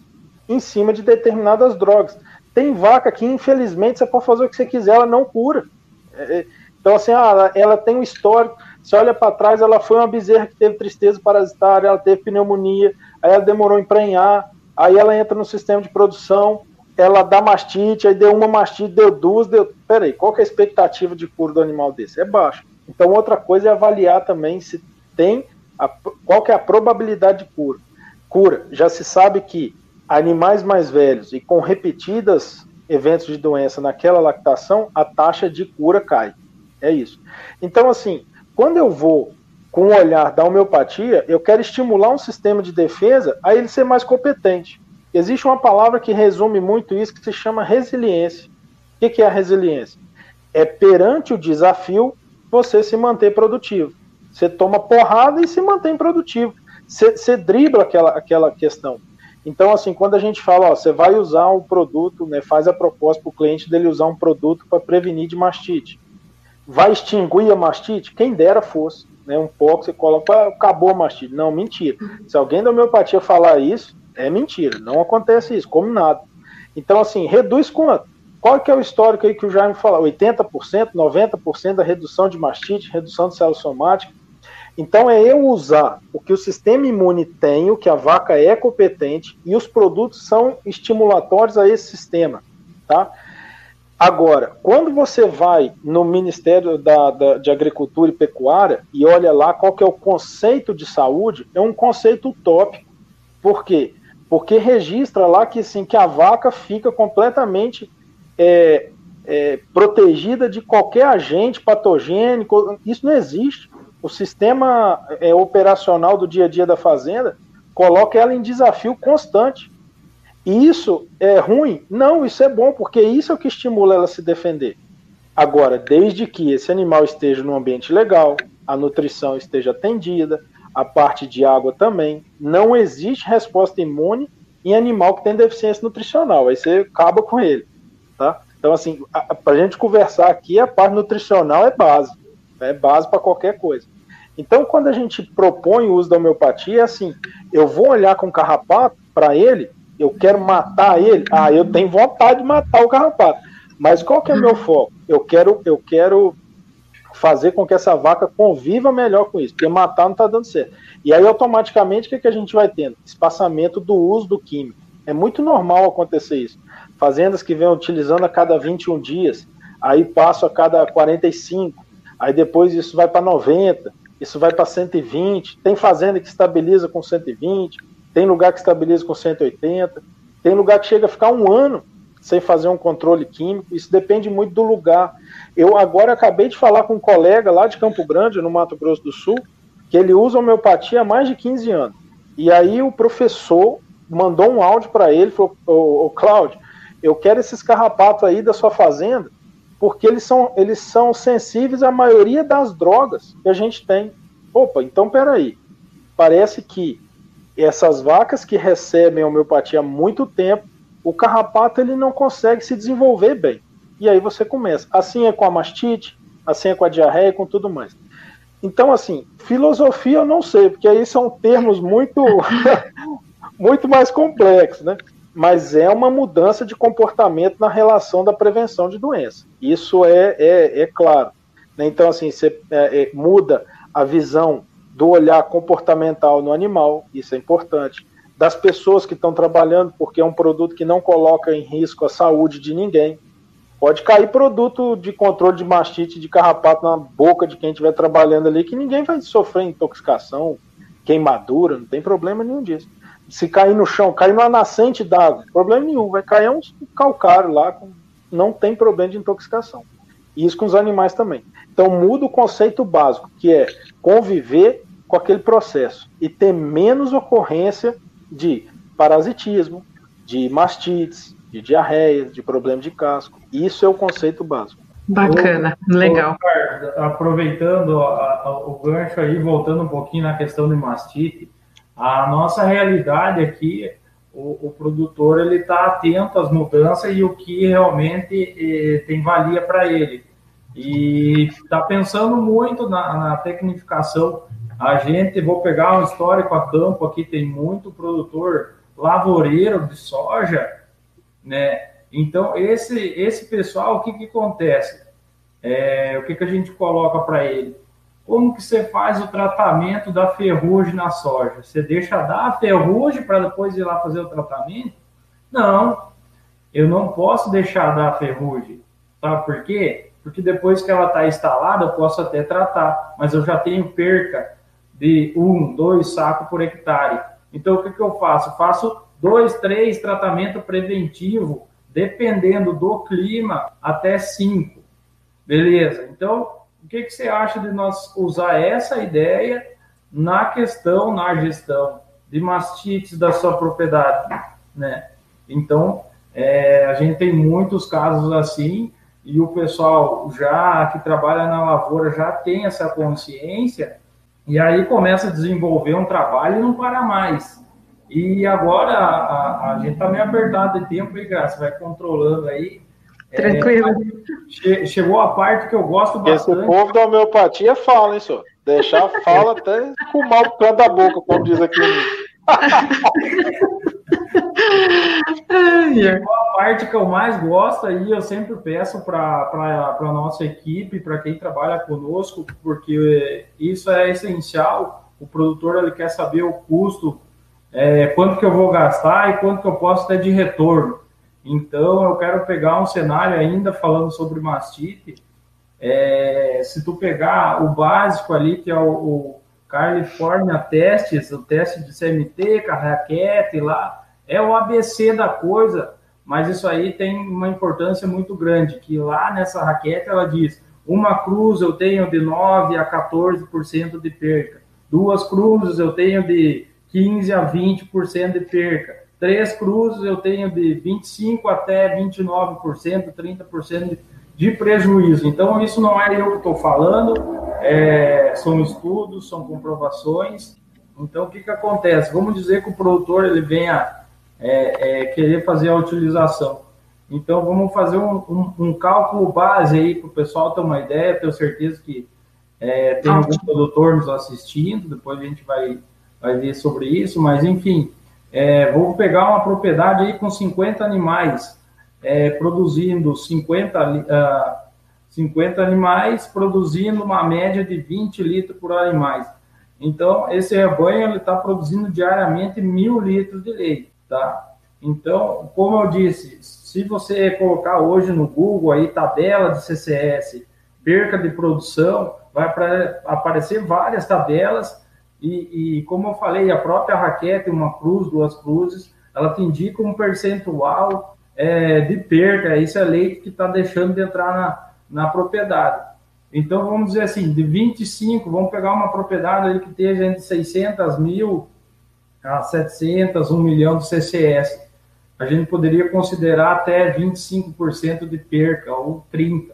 em cima de determinadas drogas. Tem vaca que, infelizmente, você pode fazer o que você quiser, ela não cura. É, é, então, assim, ah, ela, tem um histórico. Você olha para trás, ela foi uma bezerra que teve tristeza parasitária, ela teve pneumonia, aí ela demorou a emprenhar, aí ela entra no sistema de produção, ela dá mastite, aí deu uma mastite, deu duas, deu. Peraí, qual que é a expectativa de cura do animal desse? É baixa. Então, outra coisa é avaliar também se tem. A, qual que é a probabilidade de cura. Cura. Já se sabe que animais mais velhos e com repetidas eventos de doença naquela lactação, a taxa de cura cai. É isso. Então, assim, quando eu vou com o olhar da homeopatia, eu quero estimular um sistema de defesa a ele ser mais competente. Existe uma palavra que resume muito isso, que se chama resiliência. O que é a resiliência? É perante o desafio você se manter produtivo. Você toma porrada e se mantém produtivo. Você, dribla aquela, aquela questão. Então, assim, quando a gente fala, ó, você vai usar um produto, né, faz a proposta para o cliente dele usar um produto para prevenir de mastite vai extinguir a mastite? Quem dera fosse. Né, um pouco você coloca, acabou a mastite. Não, mentira. Se alguém da homeopatia falar isso, é mentira. Não acontece isso, como nada. Então, assim, reduz quanto? Qual que é o histórico aí que o Jaime falou? 80%, 90% da redução de mastite, redução de célula somática. Então, é eu usar o que o sistema imune tem, o que a vaca é competente, e os produtos são estimulatórios a esse sistema. Tá? Agora, quando você vai no Ministério da, da, de Agricultura e Pecuária e olha lá qual que é o conceito de saúde, é um conceito utópico. Por quê? Porque registra lá que, assim, que a vaca fica completamente é, é, protegida de qualquer agente patogênico. Isso não existe. O sistema é, operacional do dia a dia da fazenda coloca ela em desafio constante. E isso é ruim? Não, isso é bom, porque isso é o que estimula ela a se defender. Agora, desde que esse animal esteja num ambiente legal, a nutrição esteja atendida, a parte de água também, não existe resposta imune em animal que tem deficiência nutricional. Aí você acaba com ele, tá? Então, assim, para a gente conversar aqui, a parte nutricional é base, é base para qualquer coisa. Então, quando a gente propõe o uso da homeopatia, é assim: eu vou olhar com carrapato para ele eu quero matar ele, ah, eu tenho vontade de matar o carrapato. Mas qual que é o meu foco? Eu quero, eu quero fazer com que essa vaca conviva melhor com isso, porque matar não está dando certo. E aí, automaticamente, o que, que a gente vai tendo? Espaçamento do uso do químico. É muito normal acontecer isso. Fazendas que vêm utilizando a cada 21 dias, aí passo a cada 45, aí depois isso vai para 90, isso vai para 120, tem fazenda que estabiliza com 120, tem lugar que estabiliza com 180, tem lugar que chega a ficar um ano sem fazer um controle químico, isso depende muito do lugar. Eu agora acabei de falar com um colega lá de Campo Grande, no Mato Grosso do Sul, que ele usa homeopatia há mais de 15 anos. E aí o professor mandou um áudio para ele, falou, ô Cláudio, eu quero esses carrapatos aí da sua fazenda, porque eles são, eles são sensíveis à maioria das drogas que a gente tem. Opa, então peraí. Parece que essas vacas que recebem homeopatia há muito tempo, o carrapato ele não consegue se desenvolver bem. E aí você começa. Assim é com a mastite, assim é com a diarreia e com tudo mais. Então, assim, filosofia eu não sei, porque aí são termos muito, [laughs] muito mais complexos, né? Mas é uma mudança de comportamento na relação da prevenção de doença. Isso é, é, é claro. Então, assim, você é, é, muda a visão do olhar comportamental no animal, isso é importante, das pessoas que estão trabalhando, porque é um produto que não coloca em risco a saúde de ninguém. Pode cair produto de controle de mastite, de carrapato na boca de quem estiver trabalhando ali, que ninguém vai sofrer intoxicação, queimadura, não tem problema nenhum disso. Se cair no chão, cair numa nascente d'água, problema nenhum, vai cair um calcário lá, não tem problema de intoxicação. Isso com os animais também. Então muda o conceito básico, que é conviver com aquele processo e ter menos ocorrência de parasitismo, de mastites, de diarreia, de problema de casco. Isso é o conceito básico. Bacana, legal. Aproveitando a, a, o gancho aí, voltando um pouquinho na questão de mastite, a nossa realidade aqui, o, o produtor ele está atento às mudanças e o que realmente eh, tem valia para ele. E está pensando muito na, na tecnificação. A gente, vou pegar um histórico a campo aqui, tem muito produtor lavoureiro de soja, né? Então, esse, esse pessoal, o que, que acontece? É, o que, que a gente coloca para ele? Como que você faz o tratamento da ferrugem na soja? Você deixa dar a ferrugem para depois ir lá fazer o tratamento? Não, eu não posso deixar dar a ferrugem. Sabe por quê? Porque depois que ela está instalada, eu posso até tratar, mas eu já tenho perca de um, dois sacos por hectare. Então, o que, que eu faço? Faço dois, três tratamentos preventivos, dependendo do clima, até cinco. Beleza? Então, o que, que você acha de nós usar essa ideia na questão, na gestão de mastites da sua propriedade, né? Então, é, a gente tem muitos casos assim e o pessoal já que trabalha na lavoura já tem essa consciência e aí começa a desenvolver um trabalho e não para mais. E agora a, a gente está meio apertado de tempo, e Graça, vai controlando aí Tranquilo. É, chegou a parte que eu gosto bastante. Esse povo da homeopatia fala, hein, senhor? Deixar fala [laughs] até fumar o canto da boca, como diz aqui. Chegou a parte que eu mais gosto aí, eu sempre peço para a nossa equipe, para quem trabalha conosco, porque isso é essencial. O produtor ele quer saber o custo, é, quanto que eu vou gastar e quanto que eu posso ter de retorno. Então, eu quero pegar um cenário ainda falando sobre mastite. É, se tu pegar o básico ali, que é o, o California Testes, o teste de CMT, com a raquete lá, é o ABC da coisa, mas isso aí tem uma importância muito grande, que lá nessa raquete ela diz, uma cruz eu tenho de 9 a 14% de perca, duas cruzes eu tenho de 15 a 20% de perca, Três cruzes eu tenho de 25% até 29%, 30% de prejuízo. Então, isso não é eu que estou falando, é, são estudos, são comprovações. Então, o que, que acontece? Vamos dizer que o produtor ele venha é, é, querer fazer a utilização. Então, vamos fazer um, um, um cálculo base aí para o pessoal ter uma ideia. Tenho certeza que é, tem algum produtor nos assistindo, depois a gente vai, vai ver sobre isso, mas enfim, é, vou pegar uma propriedade aí com 50 animais, é, produzindo 50, uh, 50 animais, produzindo uma média de 20 litros por animais. Então, esse rebanho está produzindo diariamente mil litros de leite, tá? Então, como eu disse, se você colocar hoje no Google aí tabela de CCS, perca de produção, vai aparecer várias tabelas e, e, como eu falei, a própria raquete, uma cruz, duas cruzes, ela te indica um percentual é, de perda. Isso é leite que está deixando de entrar na, na propriedade. Então, vamos dizer assim, de 25, vamos pegar uma propriedade ali que esteja entre 600 mil a 700, 1 milhão de CCS. A gente poderia considerar até 25% de perca, ou 30%.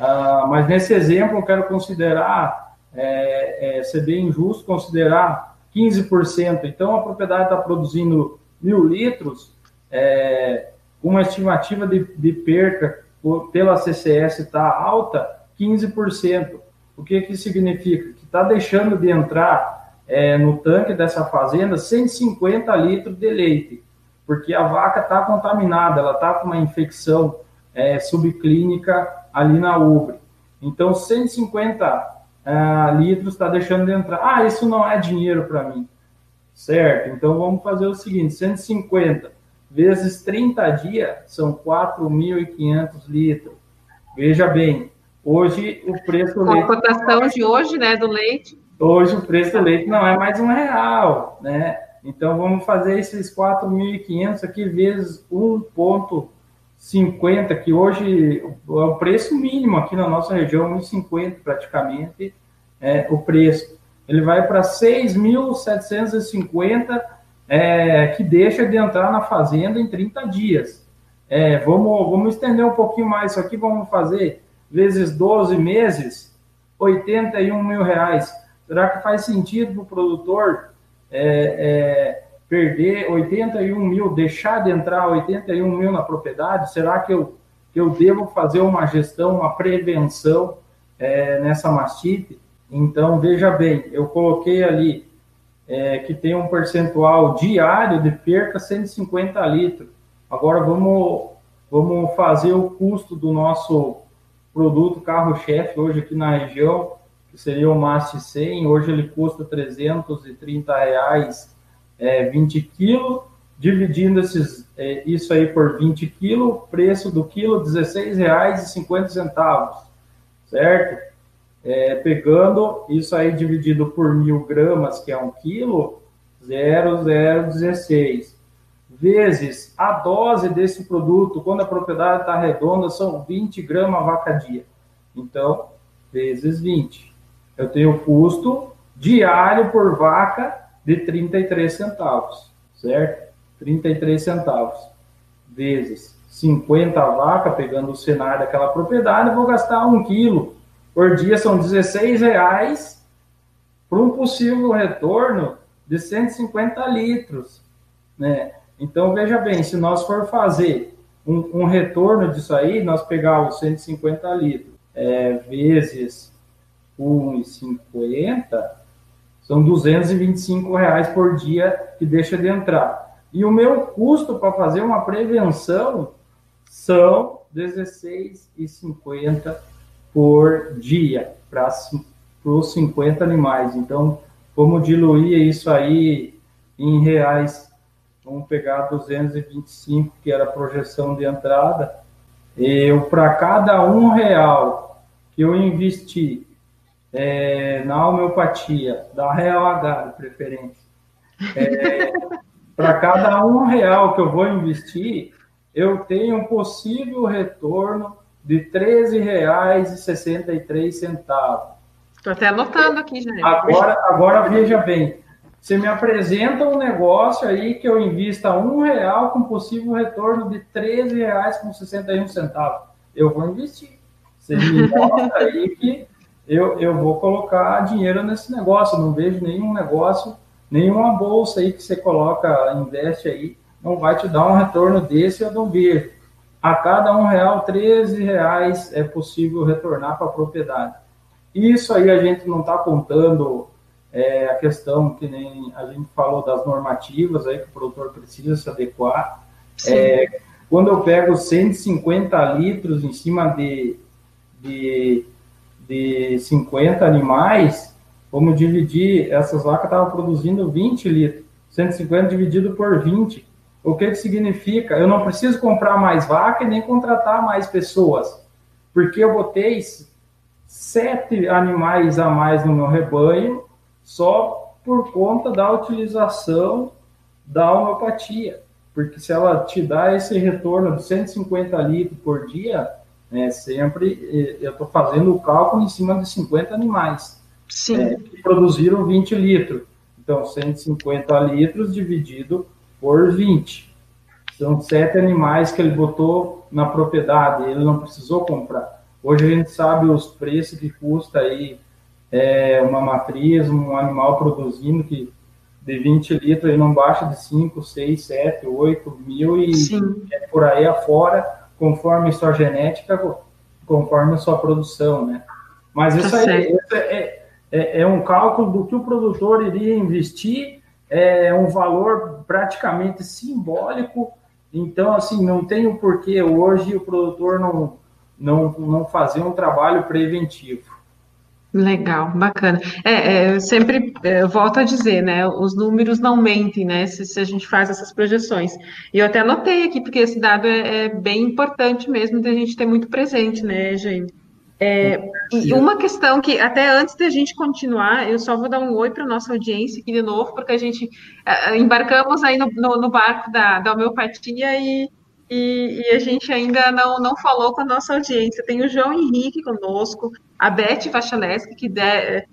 Ah, mas nesse exemplo, eu quero considerar é, é, ser bem injusto considerar 15%. Então, a propriedade está produzindo mil litros, é, uma estimativa de, de perca por, pela CCS está alta, 15%. O que, que significa? Que está deixando de entrar é, no tanque dessa fazenda 150 litros de leite, porque a vaca está contaminada, ela está com uma infecção é, subclínica ali na ubre. Então, 150 uh, litros está deixando de entrar. Ah, isso não é dinheiro para mim. Certo, então vamos fazer o seguinte: 150 vezes 30 dias são 4.500 litros. Veja bem, hoje o preço do leite. A cotação de hoje, né, do leite? Hoje o preço do leite não é mais um real, né? Então, vamos fazer esses 4.500 aqui vezes 1,50, que hoje é o preço mínimo aqui na nossa região, 1,50 praticamente, é o preço. Ele vai para 6.750, é, que deixa de entrar na fazenda em 30 dias. É, vamos, vamos estender um pouquinho mais isso aqui, vamos fazer vezes 12 meses, 81 mil reais. Será que faz sentido para o produtor é, é, perder 81 mil, deixar de entrar 81 mil na propriedade? Será que eu, eu devo fazer uma gestão, uma prevenção é, nessa mastite? Então, veja bem, eu coloquei ali é, que tem um percentual diário de perca 150 litros. Agora vamos, vamos fazer o custo do nosso produto carro-chefe hoje aqui na região, que seria o Mast 100, hoje ele custa 330 reais é, 20 quilos, dividindo esses, é, isso aí por 20 quilos, preço do quilo R$ reais e 50 centavos, certo? É, pegando isso aí dividido por mil gramas, que é um quilo, 0,016 vezes a dose desse produto, quando a propriedade está redonda, são 20 gramas vaca dia. Então, vezes 20. Eu tenho custo diário por vaca de 33 centavos, certo? 33 centavos. Vezes 50 vaca, pegando o cenário daquela propriedade, vou gastar um quilo. Por dia são 16 reais para um possível retorno de 150 litros, né? Então, veja bem, se nós for fazer um, um retorno disso aí, nós pegar os 150 litros é, vezes 1,50, são 225 reais por dia que deixa de entrar. E o meu custo para fazer uma prevenção são 16,50 por dia para os 50 animais. Então, como diluir isso aí em reais vamos pegar 225, que era a projeção de entrada, eu, para cada um real que eu investi é, na homeopatia, da Real H, de preferência, é, [laughs] para cada um real que eu vou investir, eu tenho um possível retorno de R$ 13,63. Estou até anotando aqui, gente. Agora, agora veja bem, você me apresenta um negócio aí que eu invista um real com possível retorno de 13 reais com 61 centavos. Eu vou investir. Você me mostra aí que eu, eu vou colocar dinheiro nesse negócio. Eu não vejo nenhum negócio, nenhuma bolsa aí que você coloca, investe aí, não vai te dar um retorno desse, eu não vejo. A cada um real, 13 reais é possível retornar para a propriedade. Isso aí a gente não está contando é, a questão que nem a gente falou das normativas aí que o produtor precisa se adequar. É, quando eu pego 150 litros em cima de, de, de 50 animais, vamos dividir, essas vacas estavam produzindo 20 litros, 150 dividido por 20. O que, que significa? Eu não preciso comprar mais vaca e nem contratar mais pessoas, porque eu botei sete animais a mais no meu rebanho só por conta da utilização da homeopatia. Porque se ela te dá esse retorno de 150 litros por dia, é, sempre eu estou fazendo o cálculo em cima de 50 animais é, que produziram 20 litros. Então, 150 litros dividido por 20. São sete animais que ele botou na propriedade, ele não precisou comprar. Hoje a gente sabe os preços que custa aí é, uma matriz, um animal produzindo que de 20 litros, ele não baixa de 5, 6, 7, 8 mil e é por aí afora, conforme sua genética, conforme sua produção, né? Mas isso tá aí isso é, é, é, um cálculo do que o produtor iria investir, é um valor praticamente simbólico, então, assim, não tem o porquê hoje o produtor não, não, não fazer um trabalho preventivo. Legal, bacana. É, é, eu sempre é, volto a dizer, né? Os números não mentem, né? Se, se, a gente faz essas projeções. E eu até anotei aqui, porque esse dado é, é bem importante mesmo de a gente ter muito presente, né, Jaime? É, e uma questão que, até antes da gente continuar, eu só vou dar um oi para a nossa audiência aqui de novo, porque a gente embarcamos aí no, no, no, barco da, da homeopatia e, e, e, a gente ainda não, não falou com a nossa audiência. Tem o João Henrique conosco, a Beth Vachaleski, que de,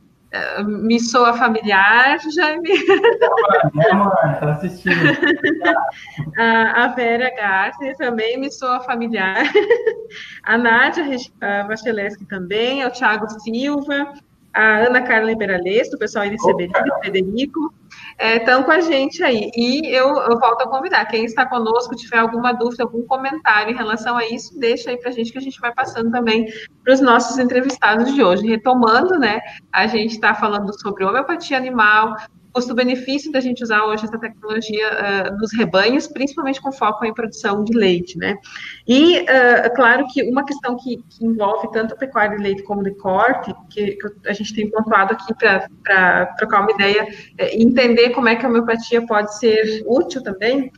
me soa familiar, Jaime. Minha mãe, tá assistindo. a, Vera Garcia também me soa familiar. A Nádia Vacheleski também, o Thiago Silva, a Ana Carla Peralesto, o pessoal de Severino, Federico estão é, com a gente aí. E eu, eu, volto a convidar. Quem está conosco, tiver alguma dúvida, algum comentário em relação a isso, deixa aí para a gente que a gente vai passando também para os nossos entrevistados de hoje. Retomando, né? A gente está falando sobre homeopatia animal, custo-benefício da gente usar hoje essa tecnologia uh, nos rebanhos, principalmente com foco em produção de leite, né? E, uh, claro que uma questão que, que, envolve tanto a pecuária de leite como de corte, que, a gente tem pontuado aqui para trocar uma ideia e entender como é que a homeopatia pode ser útil também,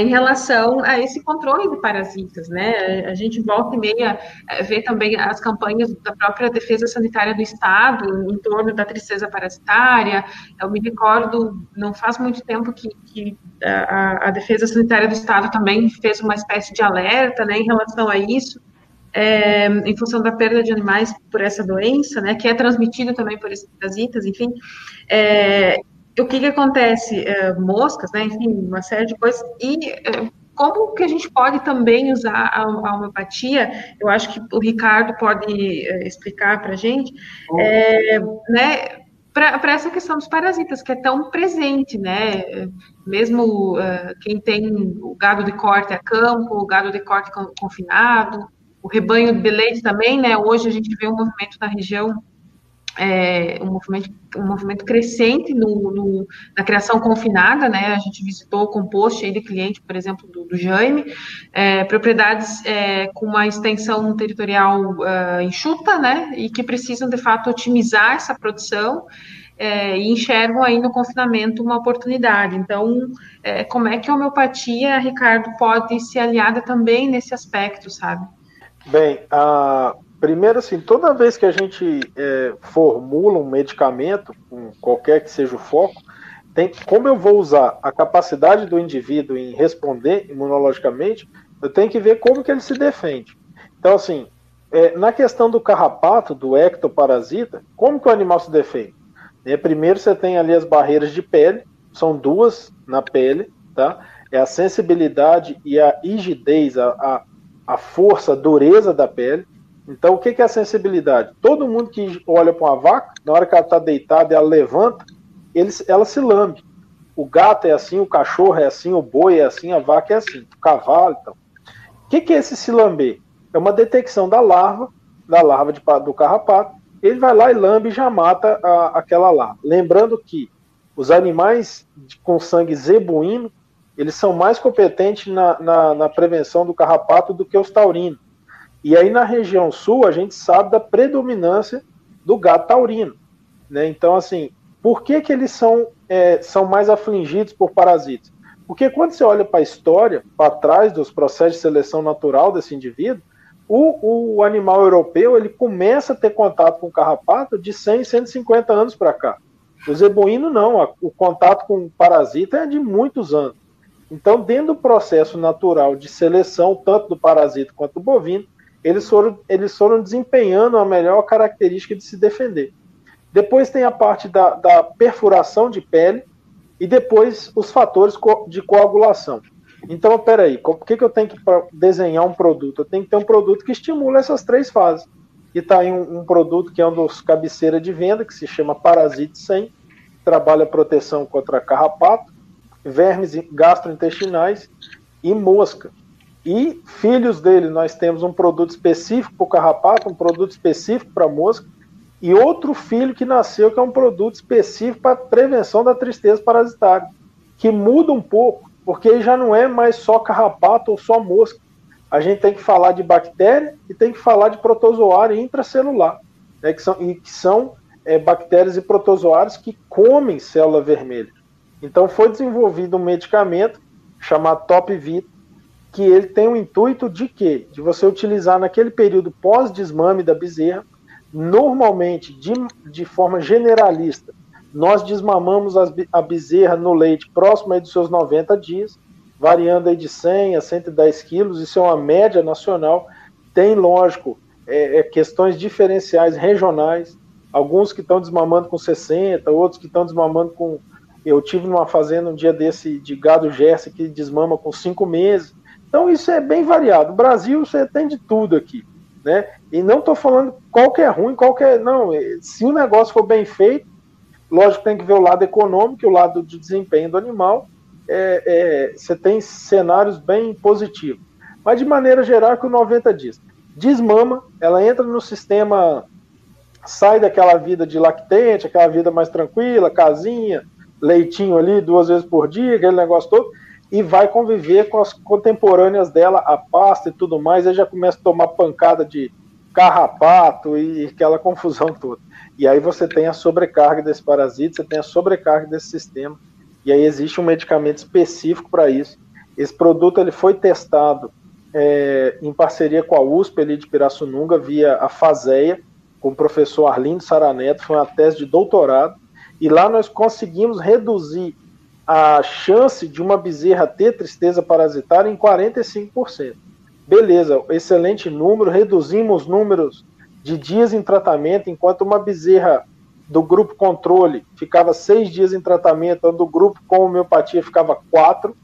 em relação a esse controle de parasitas, né? A gente volta e meia eh, vê também as campanhas da própria Defesa Sanitária do Estado em torno da tristeza parasitária. Eu me recordo, não faz muito tempo que, que a, a, Defesa Sanitária do Estado também fez uma espécie de alerta, né, em relação a isso. É, em função da perda de animais por essa doença, né, que é transmitida também por esses parasitas, enfim, é, o que, que acontece? É, moscas, né? Enfim, uma série de coisas. E é, como que a gente pode também usar a, a homeopatia? Eu acho que o Ricardo pode é, explicar para a gente, é, né? Para essa questão dos parasitas, que é tão presente, né? Mesmo uh, quem tem o gado de corte a campo, o gado de corte confinado, o rebanho de leite também, né? Hoje a gente vê um movimento na região é, um, movimento, um movimento crescente no, no, na criação confinada, né? A gente visitou o compost aí de cliente, por exemplo, do, do Jaime, é, propriedades é, com uma extensão territorial uh, enxuta, né? E que precisam, de fato, otimizar essa produção. É, e enxergam aí no confinamento uma oportunidade. Então, é, como é que a homeopatia, Ricardo, pode ser aliada também nesse aspecto, sabe? Bem, a Primeiro, assim, toda vez que a gente é, formula um medicamento, qualquer que seja o foco, tem, como eu vou usar a capacidade do indivíduo em responder imunologicamente, eu tenho que ver como que ele se defende. Então, assim, é, na questão do carrapato, do ectoparasita, como que o animal se defende? É, primeiro você tem ali as barreiras de pele, são duas na pele, tá? É a sensibilidade e a rigidez, a, a, a força, a dureza da pele. Então, o que é a sensibilidade? Todo mundo que olha para uma vaca, na hora que ela está deitada, ela levanta, ele, ela se lambe. O gato é assim, o cachorro é assim, o boi é assim, a vaca é assim, o cavalo. Então. O que é esse se lamber? É uma detecção da larva, da larva de, do carrapato. Ele vai lá e lambe e já mata a, aquela larva. Lembrando que os animais com sangue zebuíno, eles são mais competentes na, na, na prevenção do carrapato do que os taurinos. E aí na região sul a gente sabe da predominância do gado taurino. Né? Então, assim, por que, que eles são, é, são mais afligidos por parasitas? Porque quando você olha para a história, para trás dos processos de seleção natural desse indivíduo, o, o, animal europeu ele começa a ter contato com o carrapato de 100, 150 anos para cá. O zebuíno não, o contato com o parasita é de muitos anos. Então, dentro do processo natural de seleção, tanto do parasita quanto do bovino, eles foram, eles foram desempenhando a melhor característica de se defender. Depois tem a parte da, da perfuração de pele e depois os fatores de coagulação. Então, peraí, por que, que eu tenho que desenhar um produto? Eu tenho que ter um produto que estimula essas três fases. E está aí um, um, produto que é um dos cabeceira de venda, que se chama Parasite 100, trabalha proteção contra carrapato, vermes gastrointestinais e mosca. E filhos dele, nós temos um produto específico para o carrapato, um produto específico para a mosca, e outro filho que nasceu que é um produto específico para prevenção da tristeza parasitária, que muda um pouco, porque já não é mais só carrapato ou só mosca. A gente tem que falar de bactéria e tem que falar de protozoário intracelular, né, que são, e que são é, bactérias e protozoários que comem célula vermelha. Então foi desenvolvido um medicamento chamado Top Vita, que ele tem o intuito de quê? De você utilizar naquele período pós-desmame da bezerra, normalmente, de, de forma generalista, nós desmamamos a bezerra no leite próximo aí dos seus 90 dias, variando aí de 100 a 110 quilos, isso é uma média nacional. Tem, lógico, é, é, questões diferenciais regionais, alguns que estão desmamando com 60, outros que estão desmamando com. Eu tive numa fazenda um dia desse de gado Jersey que desmama com 5 meses. Então isso é bem variado. O Brasil você tem de tudo aqui. Né? E não estou falando qual que é ruim, qual que é. Não, é, se o negócio for bem feito, lógico tem que ver o lado econômico, o lado de desempenho do animal. É, é, você tem cenários bem positivos. Mas de maneira geral, que o 90 dias. Desmama, ela entra no sistema, sai daquela vida de lactente, aquela vida mais tranquila, casinha, leitinho ali duas vezes por dia, aquele negócio todo e vai conviver com as contemporâneas dela, a pasta e tudo mais, aí já começa a tomar pancada de carrapato e aquela [laughs] confusão toda. E aí você tem a sobrecarga desse parasita, você tem a sobrecarga desse sistema, e aí existe um medicamento específico para isso. Esse produto ele foi testado é, em parceria com a USP ali de Pirassununga, via a Fazeia, com o professor Arlindo Saraneto, foi uma tese de doutorado, e lá nós conseguimos reduzir a chance de uma bezerra ter tristeza parasitária em 45%. Beleza, excelente número, reduzimos números de dias em tratamento, enquanto uma bezerra do grupo controle ficava seis dias em tratamento, a do grupo com homeopatia ficava quatro.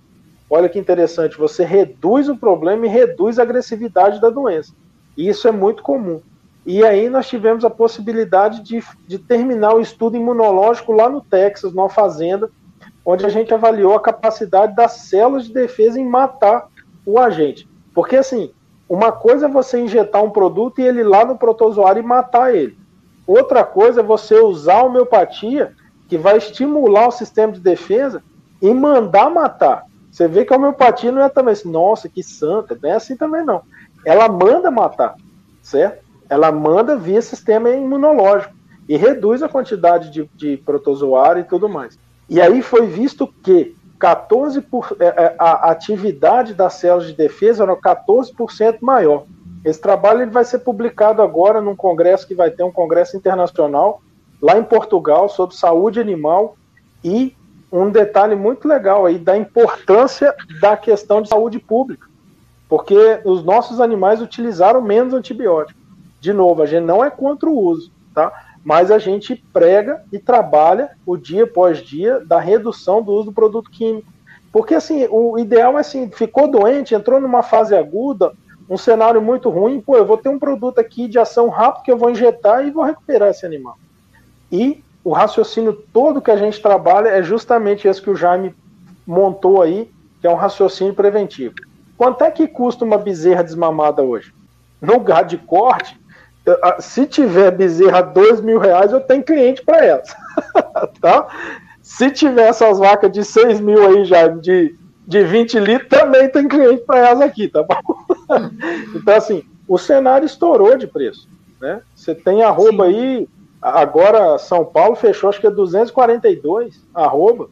Olha que interessante, você reduz o problema e reduz a agressividade da doença. E isso é muito comum. E aí nós tivemos a possibilidade de, de terminar o estudo imunológico lá no Texas, numa fazenda, onde a gente avaliou a capacidade das células de defesa em matar o agente. Porque, assim, uma coisa é você injetar um produto e ele ir lá no protozoário e matar ele. Outra coisa é você usar a homeopatia, que vai estimular o sistema de defesa e mandar matar. Você vê que a homeopatia não é também assim, nossa, que santa, não é assim também não. Ela manda matar, certo? Ela manda via sistema imunológico e reduz a quantidade de, de protozoário e tudo mais. E aí foi visto que 14 por, é, é, a atividade das células de defesa era 14% maior. Esse trabalho ele vai ser publicado agora num congresso que vai ter um congresso internacional lá em Portugal sobre saúde animal e um detalhe muito legal aí da importância da questão de saúde pública, porque os nossos animais utilizaram menos antibiótico. De novo, a gente não é contra o uso, tá? Mas a gente prega e trabalha o dia após dia da redução do uso do produto químico. Porque assim, o ideal é assim, ficou doente, entrou numa fase aguda, um cenário muito ruim, pô, eu vou ter um produto aqui de ação rápida que eu vou injetar e vou recuperar esse animal. E o raciocínio todo que a gente trabalha é justamente esse que o Jaime montou aí, que é um raciocínio preventivo. Quanto é que custa uma bezerra desmamada hoje? No gado de corte, se tiver bezerra dois mil reais, eu tenho cliente para elas. [laughs] tá? Se tiver essas vacas de 6 mil aí já, de, de 20 litros, também tem cliente para elas aqui, tá bom? [laughs] então, assim, o cenário estourou de preço. Né? Você tem arroba Sim. aí, agora São Paulo fechou, acho que é 242, arroba.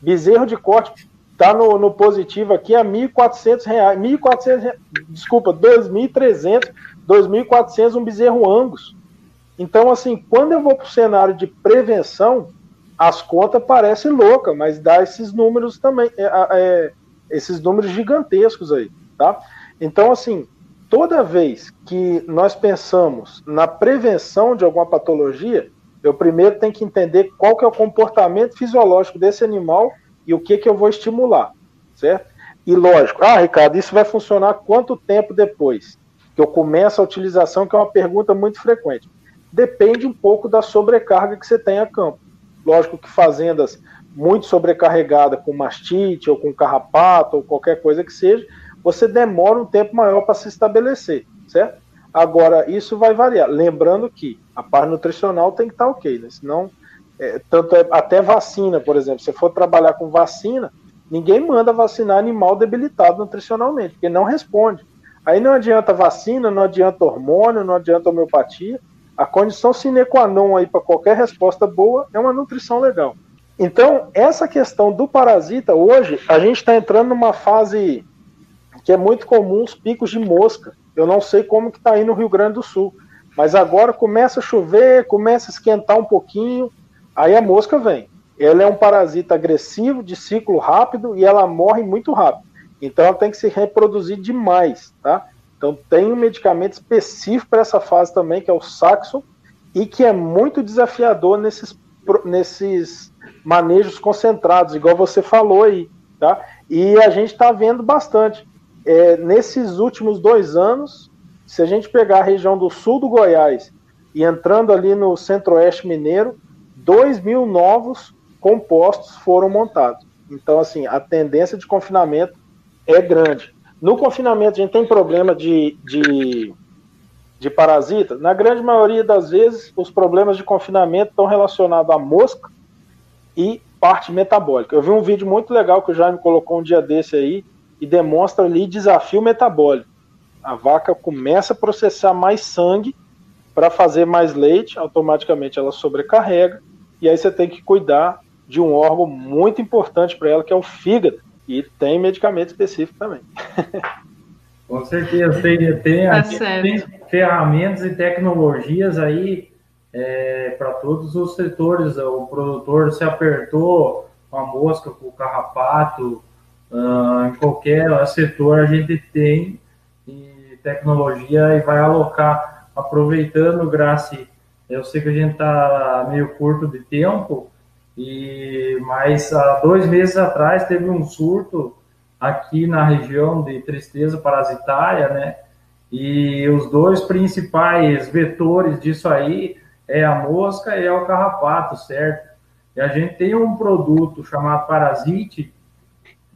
Bezerro de corte tá no, no positivo aqui a R$ 1.400, R$ 1.400, desculpa, R$ 2.300 2.400 um bezerro Angus. Então, assim, quando eu vou para o cenário de prevenção, as contas parecem loucas, mas dá esses números também, é, é, esses números gigantescos aí, tá? Então, assim, toda vez que nós pensamos na prevenção de alguma patologia, eu primeiro tenho que entender qual que é o comportamento fisiológico desse animal e o que que eu vou estimular, certo? E lógico, ah, Ricardo, isso vai funcionar quanto tempo depois? Que eu começo a utilização, que é uma pergunta muito frequente. Depende um pouco da sobrecarga que você tem a campo. Lógico que fazendas muito sobrecarregadas com mastite ou com carrapato ou qualquer coisa que seja, você demora um tempo maior para se estabelecer, certo? Agora, isso vai variar. Lembrando que a parte nutricional tem que estar tá ok, né? Senão, é, tanto é, até vacina, por exemplo, se for trabalhar com vacina, ninguém manda vacinar animal debilitado nutricionalmente, porque não responde. Aí não adianta vacina, não adianta hormônio, não adianta homeopatia. A condição sine qua non aí para qualquer resposta boa é uma nutrição legal. Então, essa questão do parasita, hoje, a gente está entrando numa fase que é muito comum os picos de mosca. Eu não sei como que está aí no Rio Grande do Sul, mas agora começa a chover, começa a esquentar um pouquinho, aí a mosca vem. Ela é um parasita agressivo, de ciclo rápido e ela morre muito rápido. Então ela tem que se reproduzir demais, tá? Então tem um medicamento específico para essa fase também, que é o Saxon, e que é muito desafiador nesses, nesses manejos concentrados, igual você falou aí, tá? E a gente está vendo bastante. É, nesses últimos dois anos, se a gente pegar a região do sul do Goiás e entrando ali no centro-oeste mineiro, 2 mil novos compostos foram montados. Então, assim, a tendência de confinamento é grande. No confinamento, a gente tem problema de, de, de parasita. Na grande maioria das vezes, os problemas de confinamento estão relacionados à mosca e parte metabólica. Eu vi um vídeo muito legal que o Jaime colocou um dia desse aí e demonstra ali desafio metabólico. A vaca começa a processar mais sangue para fazer mais leite, automaticamente ela sobrecarrega, e aí você tem que cuidar de um órgão muito importante para ela, que é o fígado, e tem medicamento específico também. [laughs] Com certeza, tem, tem, tá tem ferramentas e tecnologias aí é, para todos os setores. O produtor se apertou com a mosca, com o carrapato, uh, em qualquer setor a gente tem tecnologia e vai alocar. Aproveitando, Graci, eu sei que a gente está meio curto de tempo, e mas há dois meses atrás teve um surto aqui na região de tristeza parasitária, né? E os dois principais vetores disso aí é a mosca e é o carrapato, certo? E a gente tem um produto chamado Parasite,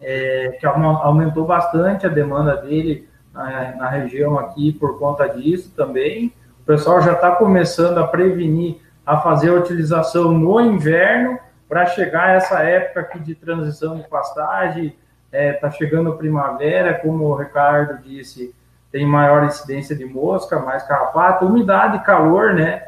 é, que aumentou bastante a demanda dele na, na, região aqui por conta disso também. O pessoal já está começando a prevenir, a fazer a utilização no inverno para chegar essa época aqui de transição de pastagem. Está é, tá chegando a primavera, como o Ricardo disse, tem maior incidência de mosca, mais carrapato, umidade calor, né?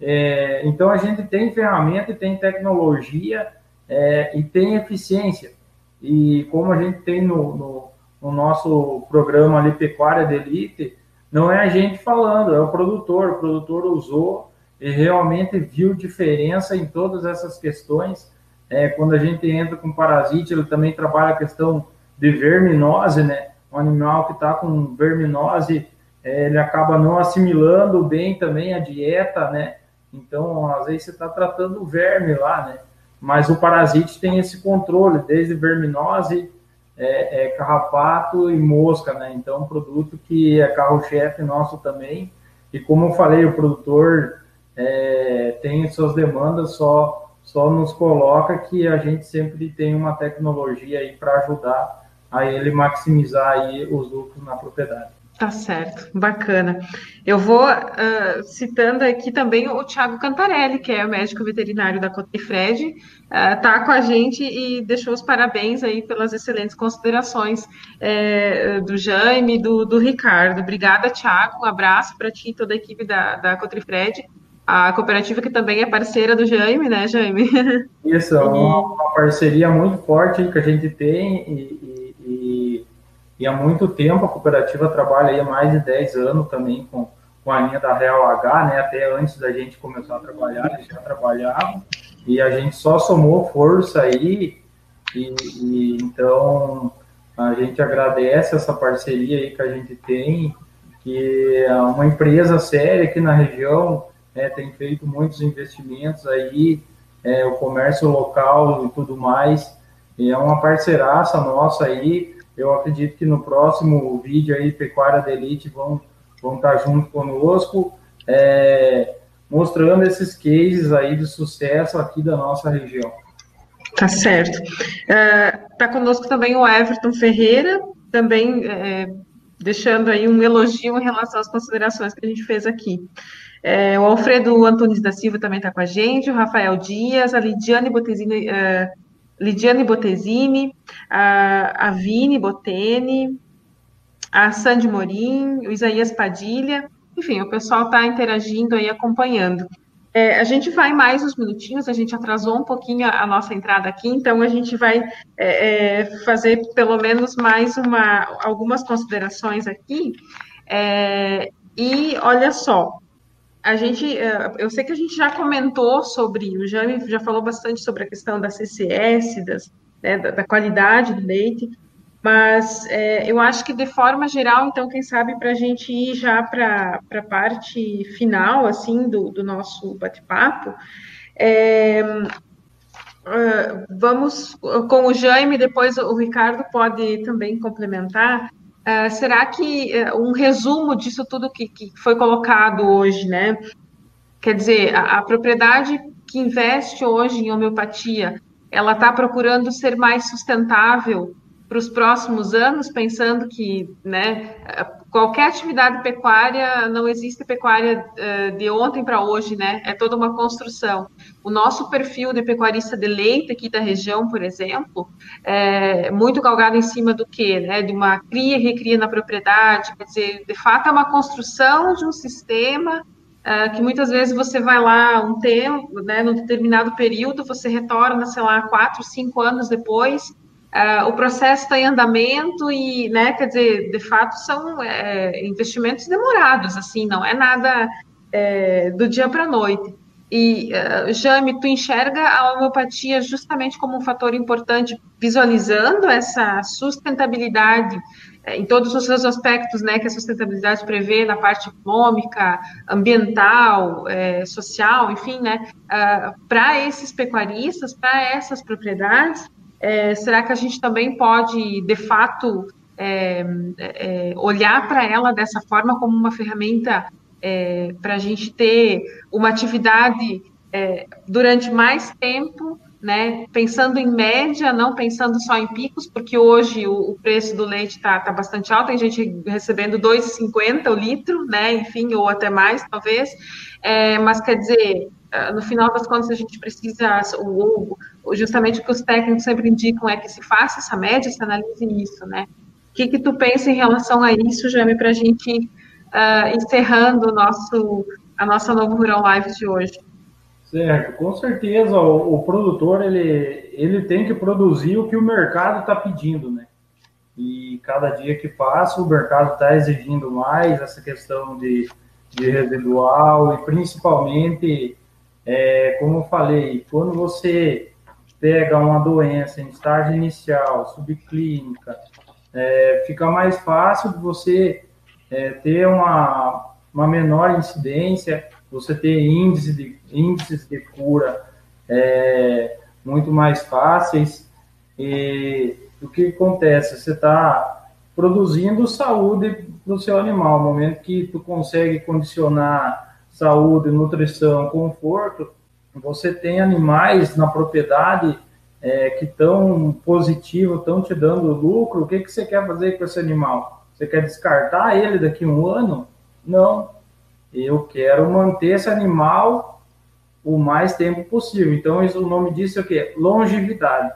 É, então a gente tem ferramenta tem tecnologia é, e tem eficiência. E como a gente tem no, no, no, nosso programa ali Pecuária de Elite, não é a gente falando, é o produtor. O produtor usou e realmente viu diferença em todas essas questões. É, quando a gente entra com parasite, ele também trabalha a questão de verminose, né? Um animal que está com verminose, é, ele acaba não assimilando bem também a dieta, né? Então, às vezes você está tratando o verme lá, né? Mas o parasite tem esse controle, desde verminose, é, é carrapato e mosca, né? Então, um produto que é carro-chefe nosso também. E como eu falei, o produtor é, tem suas demandas, só, só nos coloca que a gente sempre tem uma tecnologia aí para ajudar a ele maximizar aí os lucros na propriedade. Tá certo, bacana. Eu vou uh, citando aqui também o Thiago Cantarelli, que é o médico veterinário da Cotifred, uh, tá com a gente e deixou os parabéns aí pelas excelentes considerações é, do Jaime e do, do Ricardo. Obrigada, Thiago. Um abraço para ti e toda a equipe da, da Cotrifred, a cooperativa que também é parceira do Jaime, né, Jaime? [laughs] Isso, é uma, uma parceria muito forte que a gente tem e, e há muito tempo a cooperativa trabalha aí há mais de 10 anos também com, com a linha da Real H, né? Até antes da gente começar a trabalhar, eles já trabalhavam. E a gente só somou força aí. E, e, então a gente agradece essa parceria aí que a gente tem, que é uma empresa séria aqui na região é, tem feito muitos investimentos aí, é, o comércio local e tudo mais. E é uma parceiraça nossa aí eu acredito que no próximo vídeo aí, Pecuária da Elite, vão, vão estar junto conosco, é, mostrando esses cases aí de sucesso aqui da nossa região. Tá certo. Está uh, conosco também o Everton Ferreira, também é, deixando aí um elogio em relação às considerações que a gente fez aqui. É, o Alfredo Antunes da Silva também está com a gente, o Rafael Dias, a Lidiane Botesini uh, Lidiane Botesini, a, a Vini Botene, a Sandy Morim, o Isaías Padilha, enfim, o pessoal está interagindo aí, acompanhando. É, a gente vai mais uns minutinhos, a gente atrasou um pouquinho a, a nossa entrada aqui, então a gente vai é, é, fazer pelo menos mais uma, algumas considerações aqui. É, e olha só, a gente, é, eu sei que a gente já comentou sobre, o Jame já falou bastante sobre a questão da CCS, das, né, da, da, qualidade do leite, mas é, eu acho que de forma geral, então, quem sabe para a gente ir já para a parte final, assim, do, do nosso bate-papo, é, uh, vamos com o Jaime, depois o Ricardo pode também complementar. Uh, será que uh, um resumo disso tudo que, que, foi colocado hoje, né? Quer dizer, a, a propriedade que investe hoje em homeopatia, ela está procurando ser mais sustentável para os próximos anos, pensando que né, qualquer atividade pecuária, não existe pecuária uh, de ontem para hoje, né? É toda uma construção. O nosso perfil de pecuarista de leite aqui da região, por exemplo, é muito galgado em cima do quê? Né? De uma cria e recria na propriedade, quer dizer, de fato é uma construção de um sistema Uh, que muitas vezes você vai lá um tempo, né, num determinado período, você retorna, sei lá, quatro, cinco anos depois, Uh, o processo está em andamento e, né, quer dizer, de fato são é, investimentos demorados, assim, não é nada é, do dia para a noite. E, uh, Jame, tu enxerga a homeopatia justamente como um fator importante, visualizando essa sustentabilidade é, em todos os seus aspectos, né, que a sustentabilidade prevê na parte econômica, ambiental, é, social, enfim, né, uh, para esses pecuaristas, para essas propriedades, é, será que a gente também pode, de fato, é, é, olhar para ela dessa forma como uma ferramenta é, para a gente ter uma atividade é, durante mais tempo, né? Pensando em média, não pensando só em picos, porque hoje o, o preço do leite está tá bastante alto, tem gente recebendo 2,50 o litro, né? Enfim, ou até mais, talvez. É, mas quer dizer, no final das contas, a gente precisa, ou, justamente o que os técnicos sempre indicam é que se faça essa média, se analise isso, né? O que, que tu pensa em relação a isso, Jame, para a gente uh, encerrando o nosso, a nossa Novo Rural Live de hoje? Certo, com certeza o, o, produtor ele, ele tem que produzir o que o mercado está pedindo, né? E cada dia que passa o mercado está exigindo mais essa questão de, de residual e principalmente é, como eu falei, quando você pega uma doença em estágio inicial, subclínica, é, fica mais fácil de você é, ter uma, uma menor incidência, você ter índice de, índices de cura é, muito mais fáceis. E o que acontece? Você está produzindo saúde para o seu animal. No momento que tu consegue condicionar saúde, nutrição, conforto, você tem animais na propriedade é, que estão positivo, estão te dando lucro, o que, que você quer fazer com esse animal? Você quer descartar ele daqui a um ano? Não. Eu quero manter esse animal o mais tempo possível. Então, isso, o nome disso é o quê? Longevidade.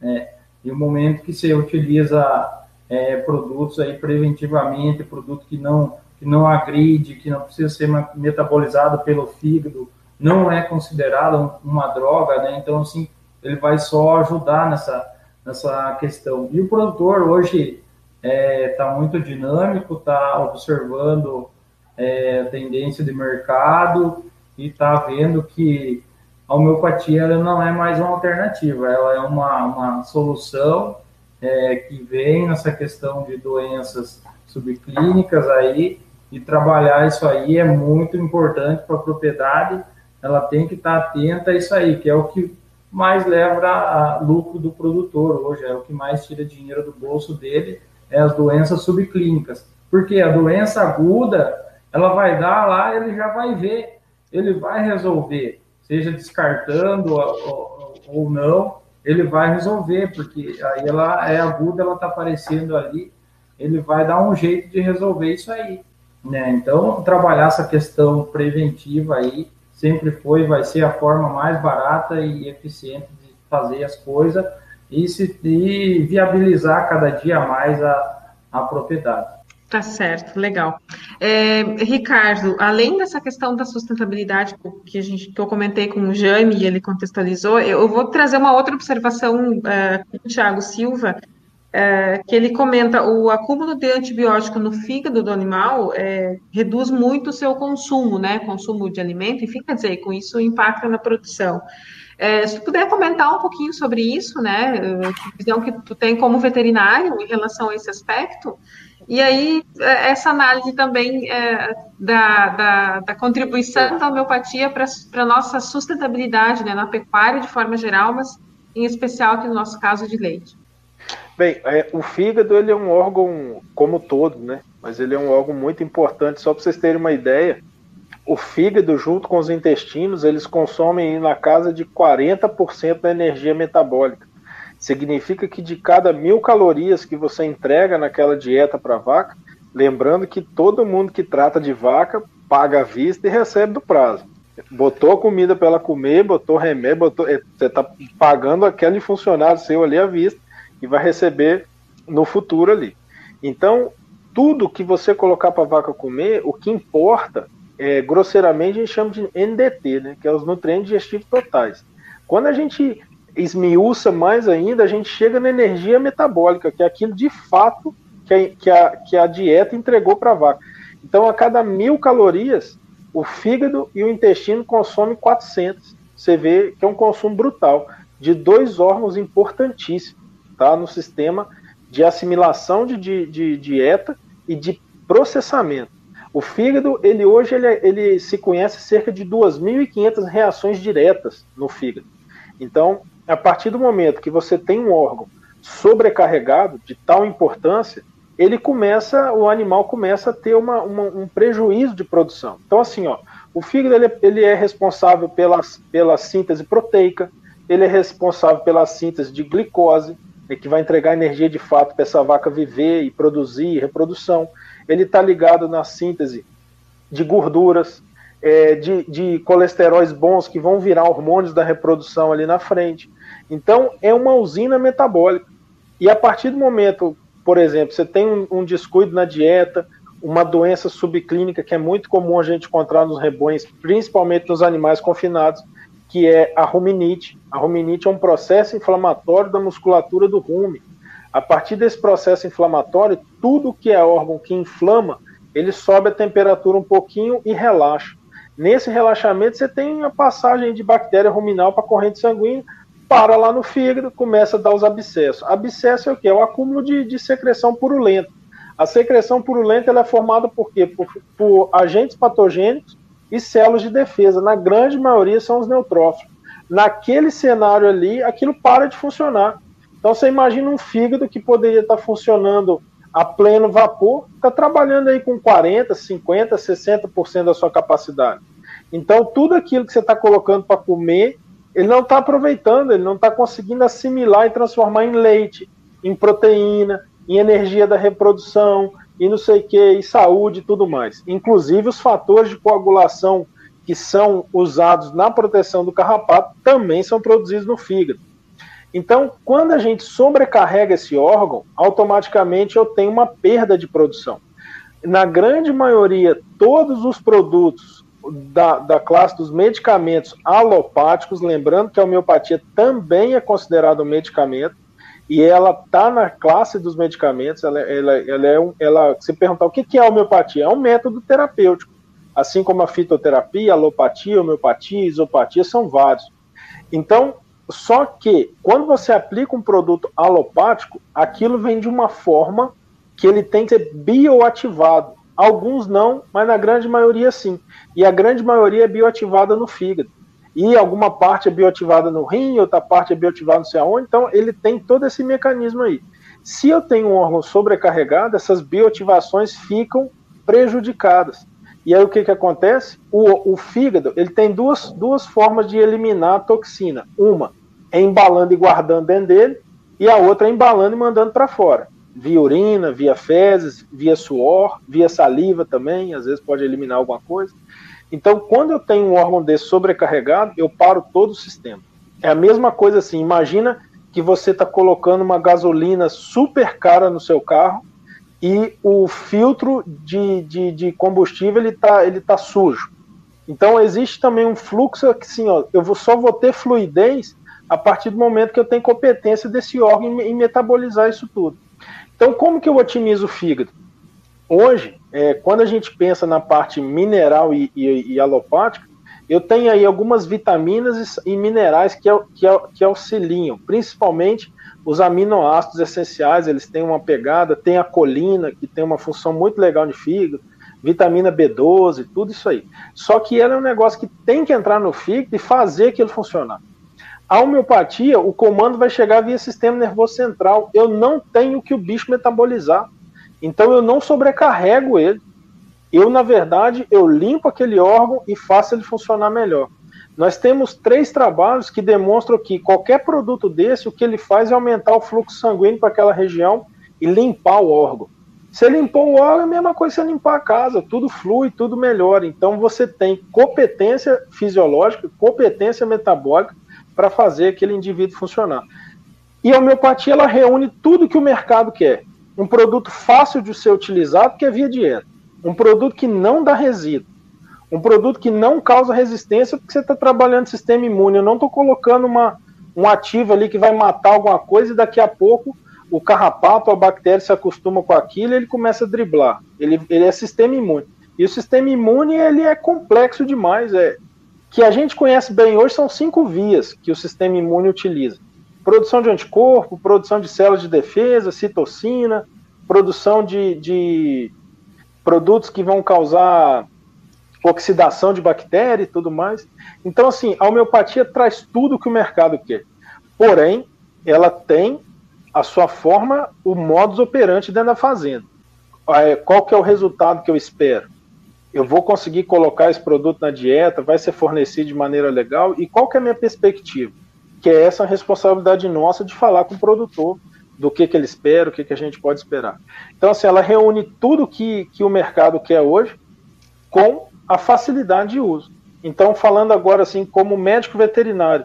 É, e o momento que você utiliza é, produtos aí preventivamente, produto que não que não agride, que não precisa ser metabolizado pelo fígado, não é considerado uma droga, né? Então, assim, ele vai só ajudar nessa, nessa questão. E o produtor hoje está é, tá muito dinâmico, está observando é, tendência de mercado e está vendo que a homeopatia não é mais uma alternativa, ela é uma, uma solução é, que vem nessa questão de doenças subclínicas aí e trabalhar isso aí é muito importante para a propriedade. Ela tem que estar atenta a isso aí, que é o que mais leva a lucro do produtor hoje, é o que mais tira dinheiro do bolso dele, é as doenças subclínicas. Porque a doença aguda, ela vai dar lá, ele já vai ver, ele vai resolver, seja descartando ou, não, ele vai resolver, porque aí ela é aguda, ela está aparecendo ali, ele vai dar um jeito de resolver isso aí. Né? Então, trabalhar essa questão preventiva aí sempre foi, vai ser a forma mais barata e eficiente de fazer as coisas e, se, e viabilizar cada dia mais a, a propriedade. Tá certo, legal. É, Ricardo, além dessa questão da sustentabilidade que, a gente, que eu comentei com o Jaime e ele contextualizou, eu vou trazer uma outra observação é, com o Thiago Silva, é, que ele comenta o acúmulo de antibiótico no fígado do animal é, reduz muito o seu consumo, né, consumo de alimento, e fica dizer, com isso impacta na produção. É, se tu puder comentar um pouquinho sobre isso, né, visão que tu tem como veterinário em relação a esse aspecto, e aí, é, essa análise também é, da, da, da, contribuição da homeopatia para a nossa sustentabilidade né, na pecuária de forma geral, mas em especial aqui no nosso caso de leite. Bem, é, o fígado ele é um órgão como todo, né? Mas ele é um órgão muito importante. Só para vocês terem uma ideia, o fígado junto com os intestinos eles consomem na casa de 40% da energia metabólica. Significa que de cada mil calorias que você entrega naquela dieta para vaca, lembrando que todo mundo que trata de vaca paga à vista e recebe do prazo. Botou comida para ela comer, botou remédio, botou, você está pagando aquele funcionário seu ali à vista e vai receber no futuro ali. Então, tudo que você colocar para a vaca comer, o que importa, é, grosseiramente, a gente chama de NDT, né, que é os nutrientes digestivos totais. Quando a gente esmiuça mais ainda, a gente chega na energia metabólica, que é aquilo de fato que a, que a, que a dieta entregou para a vaca. Então, a cada mil calorias, o fígado e o intestino consomem 400. Você vê que é um consumo brutal de dois órgãos importantíssimos tá, no sistema de assimilação de, de, de dieta e de processamento. O fígado, ele hoje ele, ele se conhece cerca de 2.500 reações diretas no fígado. Então, a partir do momento que você tem um órgão sobrecarregado de tal importância, ele começa, o animal começa a ter uma, uma, um prejuízo de produção. Então, assim, ó, o fígado ele, ele é responsável pela, pela síntese proteica, ele é responsável pela síntese de glicose, é que vai entregar energia de fato para essa vaca viver e produzir, reprodução. Ele está ligado na síntese de gorduras, é, de, de colesteróis bons que vão virar hormônios da reprodução ali na frente. Então, é uma usina metabólica. E a partir do momento, por exemplo, você tem um, um descuido na dieta, uma doença subclínica que é muito comum a gente encontrar nos rebanhos, principalmente nos animais confinados, que é a ruminite. A ruminite é um processo inflamatório da musculatura do rumen. A partir desse processo inflamatório, tudo que é órgão que inflama, ele sobe a temperatura um pouquinho e relaxa. Nesse relaxamento, você tem a passagem de bactéria ruminal para a corrente sanguínea, para lá no fígado, começa a dar os abscessos. Abscesso é o que? É o acúmulo de, de secreção purulenta. A secreção purulenta é formada por quê? Por, por, agentes patogênicos e células de defesa. Na grande maioria são os neutrófilos. Naquele cenário ali, aquilo para de funcionar. Então você imagina um fígado que poderia estar funcionando a pleno vapor, está trabalhando aí com 40%, 50%, 60% da sua capacidade. Então, tudo aquilo que você está colocando para comer, ele não está aproveitando, ele não está conseguindo assimilar e transformar em leite, em proteína, em energia da reprodução, e não sei o que, e saúde e tudo mais. Inclusive, os fatores de coagulação que são usados na proteção do carrapato também são produzidos no fígado. Então, quando a gente sobrecarrega esse órgão, automaticamente eu tenho uma perda de produção. Na grande maioria, todos os produtos da, da classe dos medicamentos alopáticos, lembrando que a homeopatia também é considerado um medicamento, e ela está na classe dos medicamentos, ela, ela, ela é um, ela, se perguntar o que, que é homeopatia, é um método terapêutico, assim como a fitoterapia, a alopatia, homeopatia, isopatia, são vários. Então, só que quando você aplica um produto alopático, aquilo vem de uma forma que ele tem que ser bioativado. Alguns não, mas na grande maioria sim. E a grande maioria é bioativada no fígado. E alguma parte é bioativada no rim, outra parte é bioativada não sei aonde. Então ele tem todo esse mecanismo aí. Se eu tenho um órgão sobrecarregado, essas bioativações ficam prejudicadas. E aí o que, que acontece? O, o fígado ele tem duas, duas formas de eliminar a toxina. Uma é embalando e guardando dentro dele, e a outra é embalando e mandando para fora. Via urina, via fezes, via suor, via saliva também, às vezes pode eliminar alguma coisa. Então, quando eu tenho um órgão desse sobrecarregado, eu paro todo o sistema. É a mesma coisa assim, imagina que você está colocando uma gasolina super cara no seu carro e o filtro de, de, de combustível ele está ele tá sujo. Então existe também um fluxo que sim, eu vou, só vou ter fluidez a partir do momento que eu tenho competência desse órgão em, em metabolizar isso tudo. Então como que eu otimizo o fígado? Hoje, é, quando a gente pensa na parte mineral e, e, e, alopática, eu tenho aí algumas vitaminas e minerais que, que, que auxiliam, principalmente os aminoácidos essenciais, eles têm uma pegada, tem a colina, que tem uma função muito legal de fígado, vitamina B12, tudo isso aí. Só que ela é um negócio que tem que entrar no fígado e fazer aquilo funcionar. A homeopatia, o comando vai chegar via sistema nervoso central. Eu não tenho que o bicho metabolizar. Então eu não sobrecarrego ele. Eu, na verdade, eu limpo aquele órgão e faço ele funcionar melhor. Nós temos três trabalhos que demonstram que qualquer produto desse, o que ele faz é aumentar o fluxo sanguíneo para aquela região e limpar o órgão. Você limpou o óleo, é a mesma coisa que você limpar a casa, tudo flui, tudo melhora. Então você tem competência fisiológica, competência metabólica para fazer aquele indivíduo funcionar. E a homeopatia ela reúne tudo que o mercado quer. Um produto fácil de ser utilizado, que é via dieta. Um produto que não dá resíduo. Um produto que não causa resistência, porque você está trabalhando sistema imune. Eu não estou colocando uma, um ativo ali que vai matar alguma coisa e daqui a pouco o carrapato, a bactéria se acostuma com aquilo e ele começa a driblar. Ele, ele é sistema imune. E o sistema imune ele é complexo demais. É, que a gente conhece bem hoje são cinco vias que o sistema imune utiliza: produção de anticorpo, produção de células de defesa, citocina, produção de, de produtos que vão causar oxidação de bactéria e tudo mais. Então, assim, a homeopatia traz tudo que o mercado quer. Porém, ela tem a sua forma, o modus operandi dentro da fazenda. Qual que é o resultado que eu espero? Eu vou conseguir colocar esse produto na dieta, vai ser fornecido de maneira legal, e qual que é a minha perspectiva? Que é essa responsabilidade nossa de falar com o produtor do que, que ele espera, o que, que a gente pode esperar. Então, assim, ela reúne tudo que, que o mercado quer hoje com a facilidade de uso. Então, falando agora assim, como médico veterinário,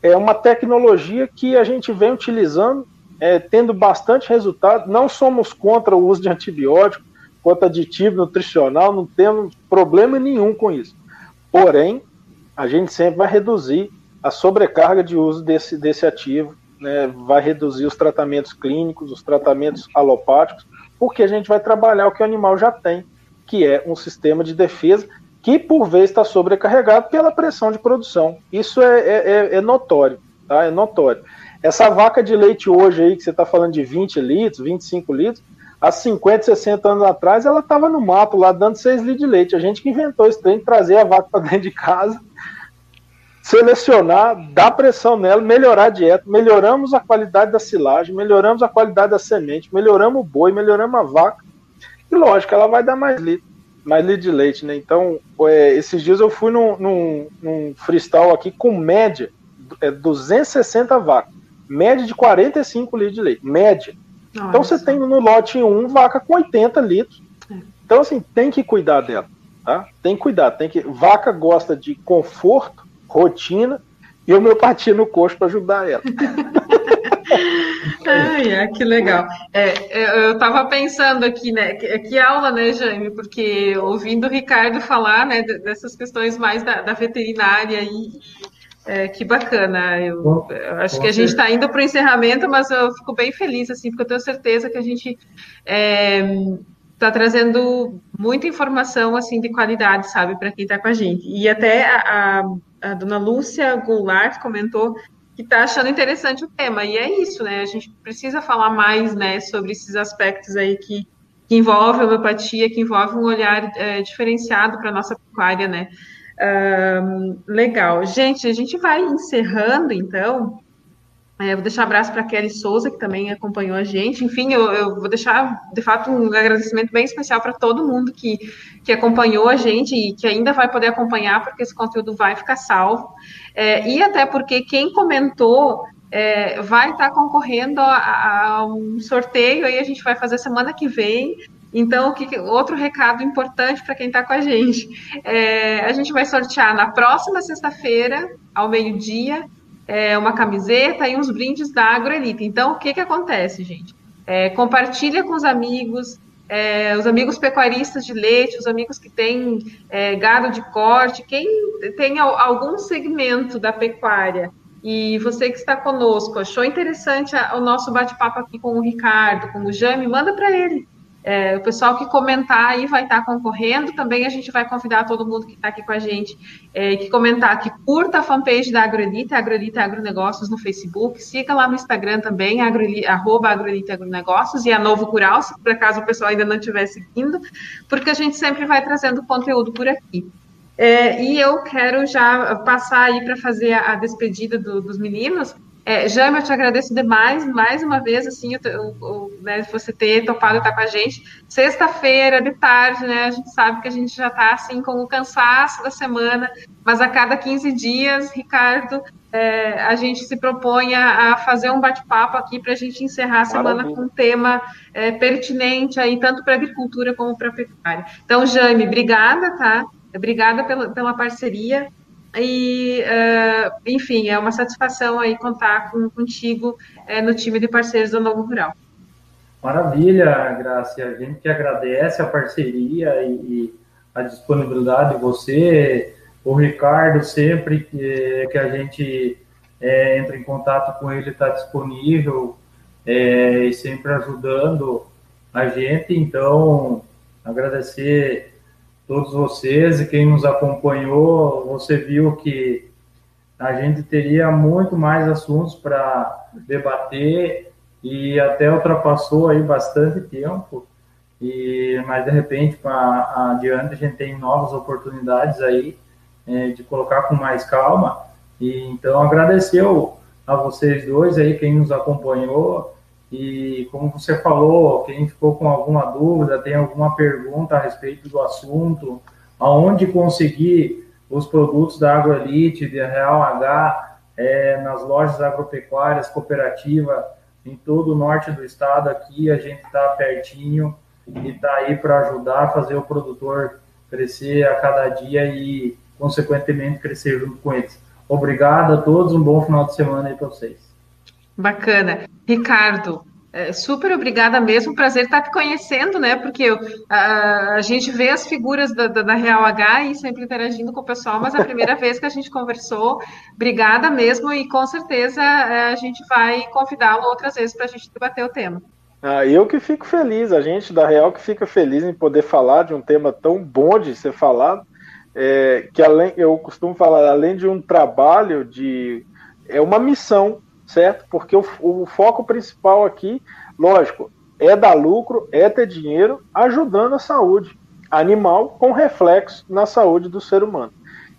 é uma tecnologia que a gente vem utilizando é, tendo bastante resultado. Não somos contra o uso de antibiótico, contra aditivo nutricional, não temos problema nenhum com isso. Porém, a gente sempre vai reduzir a sobrecarga de uso desse, desse ativo, né, vai reduzir os tratamentos clínicos, os tratamentos alopáticos, porque a gente vai trabalhar o que o animal já tem, que é um sistema de defesa que, por vezes, está sobrecarregado pela pressão de produção. Isso é, é, é, é notório, tá? É notório. Essa vaca de leite hoje aí, que você está falando de 20 litros, 25 litros, há 50, 60 anos atrás, ela estava no mato lá dando 6 litros de leite. A gente que inventou esse trem, trazer a vaca para dentro de casa, selecionar, dar pressão nela, melhorar a dieta, melhoramos a qualidade da silagem, melhoramos a qualidade da semente, melhoramos o boi, melhoramos a vaca. E lógico, ela vai dar mais litro, mais litro de leite, né? Então, é, esses dias eu fui num, num, num freestyle aqui com média, é, 260 vacas média de 45 litros de leite, média. Nossa. Então você tem no lote 1 vaca com 80 litros. É. Então assim, tem que cuidar dela, tá? Tem que cuidar, tem que vaca gosta de conforto, rotina e homeopatia no coxo para ajudar ela. [laughs] Ai, é, que legal. É, é eu estava pensando aqui, né? Que, que, aula, né, Jaime? Porque ouvindo o Ricardo falar, né, dessas questões mais da, da veterinária e, é, que bacana. Eu, eu acho que a gente está indo para o encerramento, mas eu fico bem feliz, assim, porque eu tenho certeza que a gente está é, trazendo muita informação assim de qualidade, sabe, para quem está com a gente. E até a, a, a dona Lúcia Goulart comentou que está achando interessante o tema, e é isso, né? A gente precisa falar mais né, sobre esses aspectos aí que, que envolvem a homeopatia, que envolvem um olhar é, diferenciado para a nossa pecuária, né? legal. Gente, a gente vai encerrando, então. É, vou deixar um abraço para Kelly Souza, que também acompanhou a gente. Enfim, eu, eu vou deixar, de fato, um agradecimento bem especial para todo mundo que, que acompanhou a gente e que ainda vai poder acompanhar, porque esse conteúdo vai ficar salvo. É, e até porque quem comentou é, vai estar concorrendo a, a, um sorteio aí a gente vai fazer semana que vem então, que, outro recado importante para quem está com a gente. É, a gente vai sortear na próxima sexta-feira, ao meio-dia, é, uma camiseta e uns brindes da AgroElite. Então, o que, que acontece, gente? É, compartilha com os amigos, é, os amigos pecuaristas de leite, os amigos que têm é, gado de corte, quem tem algum segmento da pecuária e você que está conosco, achou interessante o nosso bate-papo aqui com o Ricardo, com o Jame, manda para ele. É, o pessoal que comentar aí vai estar concorrendo. Também a gente vai convidar todo mundo que está aqui com a gente, é, que comentar, que curta a fanpage da Agroelite, Agroelite Agronegócios no Facebook, siga lá no Instagram também, arroba Agroelite Agronegócios e a Novo Cural, se por acaso o pessoal ainda não estiver seguindo, porque a gente sempre vai trazendo conteúdo por aqui. É, e eu quero já passar aí para fazer a, a despedida do, dos meninos. É, eu te agradeço demais, mais uma vez, assim, o, o, né, você ter topado estar com a gente. Sexta-feira, de tarde, né, a gente sabe que a gente já está, assim, com o cansaço da semana, mas a cada 15 dias, Ricardo, é, a gente se propõe a, a fazer um bate-papo aqui para a gente encerrar a semana Maravilha. com um tema é, pertinente aí, tanto para a agricultura como para a pecuária. Então, Jaime, obrigada, tá? Obrigada pela, pela parceria e, uh, enfim, é uma satisfação aí contar com, contigo uh, no time de parceiros do Novo Rural. Maravilha, Graça. A gente que agradece a parceria e, e a disponibilidade de você, o Ricardo, sempre que, que a gente é, entra em contato com ele, está disponível é, e sempre ajudando a gente. Então, agradecer todos vocês e quem nos acompanhou, você viu que a gente teria muito mais assuntos para debater e até ultrapassou aí bastante tempo. E, mas de repente, para adiante, a gente tem novas oportunidades aí é, de colocar com mais calma. E então agradeceu a vocês dois aí, quem nos acompanhou. E como você falou, quem ficou com alguma dúvida, tem alguma pergunta a respeito do assunto, aonde conseguir os produtos da AgroElite, de Real H, é, nas lojas agropecuárias, cooperativa, em todo o norte do estado aqui, a gente está pertinho e está aí para ajudar a fazer o produtor crescer a cada dia e, consequentemente, crescer junto com eles. Obrigado a todos, um bom final de semana aí para vocês. Bacana. Ricardo, é, super obrigada mesmo, prazer estar te conhecendo, né? Porque a, a gente vê as figuras da, da, da, Real H e sempre interagindo com o pessoal, mas é a primeira [laughs] vez que a gente conversou. Obrigada mesmo, e com certeza é, a gente vai convidá-lo outras vezes para a gente debater o tema. Ah, eu que fico feliz, a gente da Real que fica feliz em poder falar de um tema tão bom de ser falado, é, que além, eu costumo falar, além de um trabalho de é uma missão certo? Porque o, o foco principal aqui, lógico, é dar lucro, é ter dinheiro, ajudando a saúde animal com reflexo na saúde do ser humano.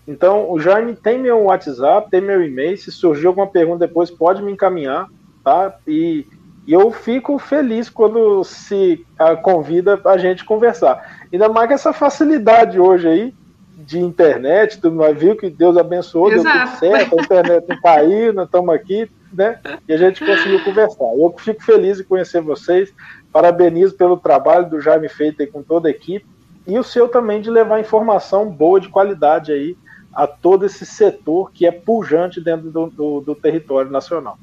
Então, o Jaime tem meu WhatsApp, tem meu e-mail. Se surgir alguma pergunta depois, pode me encaminhar, tá? E, e eu fico feliz quando se a, convida a gente conversar. Ainda mais com essa facilidade hoje aí de internet, tu não viu que Deus abençoou, Exato. deu tudo certo, a internet não caiu, nós estamos aqui, né? E a gente conseguiu conversar. Eu fico feliz em conhecer vocês, parabenizo pelo trabalho do Jaime feito aí com toda a equipe e o seu também de levar informação boa, de qualidade aí a todo esse setor que é pujante dentro do, do, do território nacional.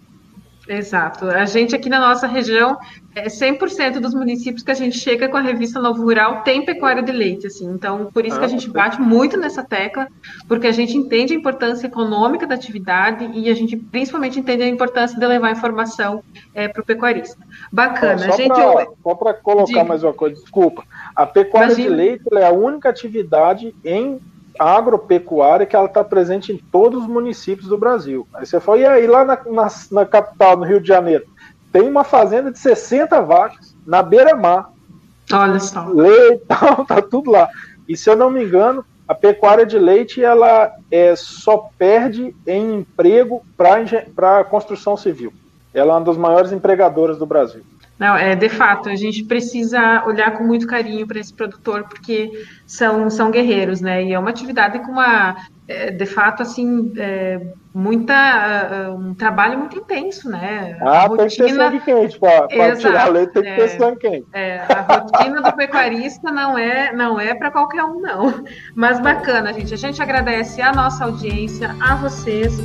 Exato. A gente aqui na nossa região, é 100% dos municípios que a gente chega com a revista Novo Rural tem pecuária de leite, assim. Então, por isso ah, que a ah, gente bate muito nessa tecla, porque a gente entende a importância econômica da atividade e a gente principalmente entende a importância de levar informação é, para o pecuarista. Bacana. Eu... só para colocar Diga. mais uma coisa, desculpa. A pecuária Imagina. de leite é a única atividade em agropecuária que ela está presente em todos os municípios do Brasil. Aí você foi, e aí lá na, na, na, capital, no Rio de Janeiro, tem uma fazenda de 60 vacas na beira-mar. Olha só. Leite, [laughs] tá tudo lá. E se eu não me engano, a pecuária de leite ela é, só perde em emprego para a construção civil. Ela é uma das maiores empregadoras do Brasil. Não, é de fato, a gente precisa olhar com muito carinho para esse produtor, porque são, são guerreiros, né? E é uma atividade com uma, é, de fato, assim, é, muita, um trabalho muito intenso, né? Ah, rotina, tem que ter sangue quente, para tirar leite tem que ter é, sangue quente. É, a rotina do pecuarista não é, não é para qualquer um, não. Mas bacana, gente. A gente agradece a nossa audiência, a vocês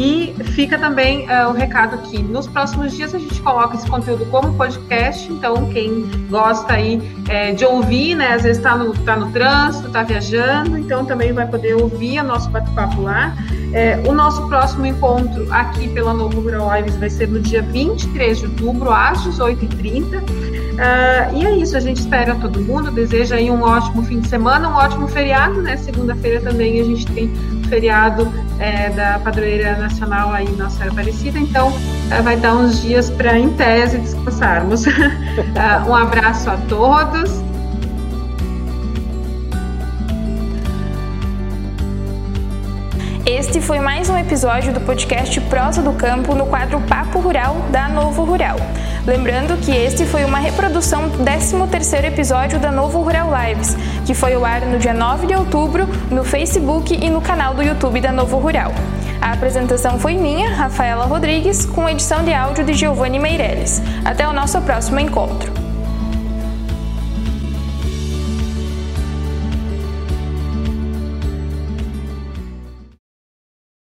E fica também uh, o recado aqui. Nos próximos dias a gente coloca esse conteúdo como podcast, então quem gosta aí é, de ouvir, né? Às vezes está no, tá no trânsito, está viajando, então também vai poder ouvir o nosso bate-papo lá. É, o nosso próximo encontro aqui pela Novo Rural Lives vai ser no dia 23 de outubro, às 18h30. Uh, e é isso, a gente espera todo mundo, deseja aí um ótimo fim de semana, um ótimo feriado, né? Segunda-feira também a gente tem feriado é, da Padroeira Nacional aí Nossa Senhora Aparecida, então é, vai dar uns dias para, em tese, descansarmos. uh, [laughs] um abraço a todos. Este foi mais um episódio do podcast Prosa do Campo no quadro Papo Rural da Novo Rural. Lembrando que este foi uma reprodução do 13º episódio da Novo Rural Lives, que foi ao ar no dia 9 de outubro no Facebook e no canal do YouTube da Novo Rural. A apresentação foi minha, Rafaela Rodrigues, com edição de áudio de Giovanni Meirelles. Até o nosso próximo encontro.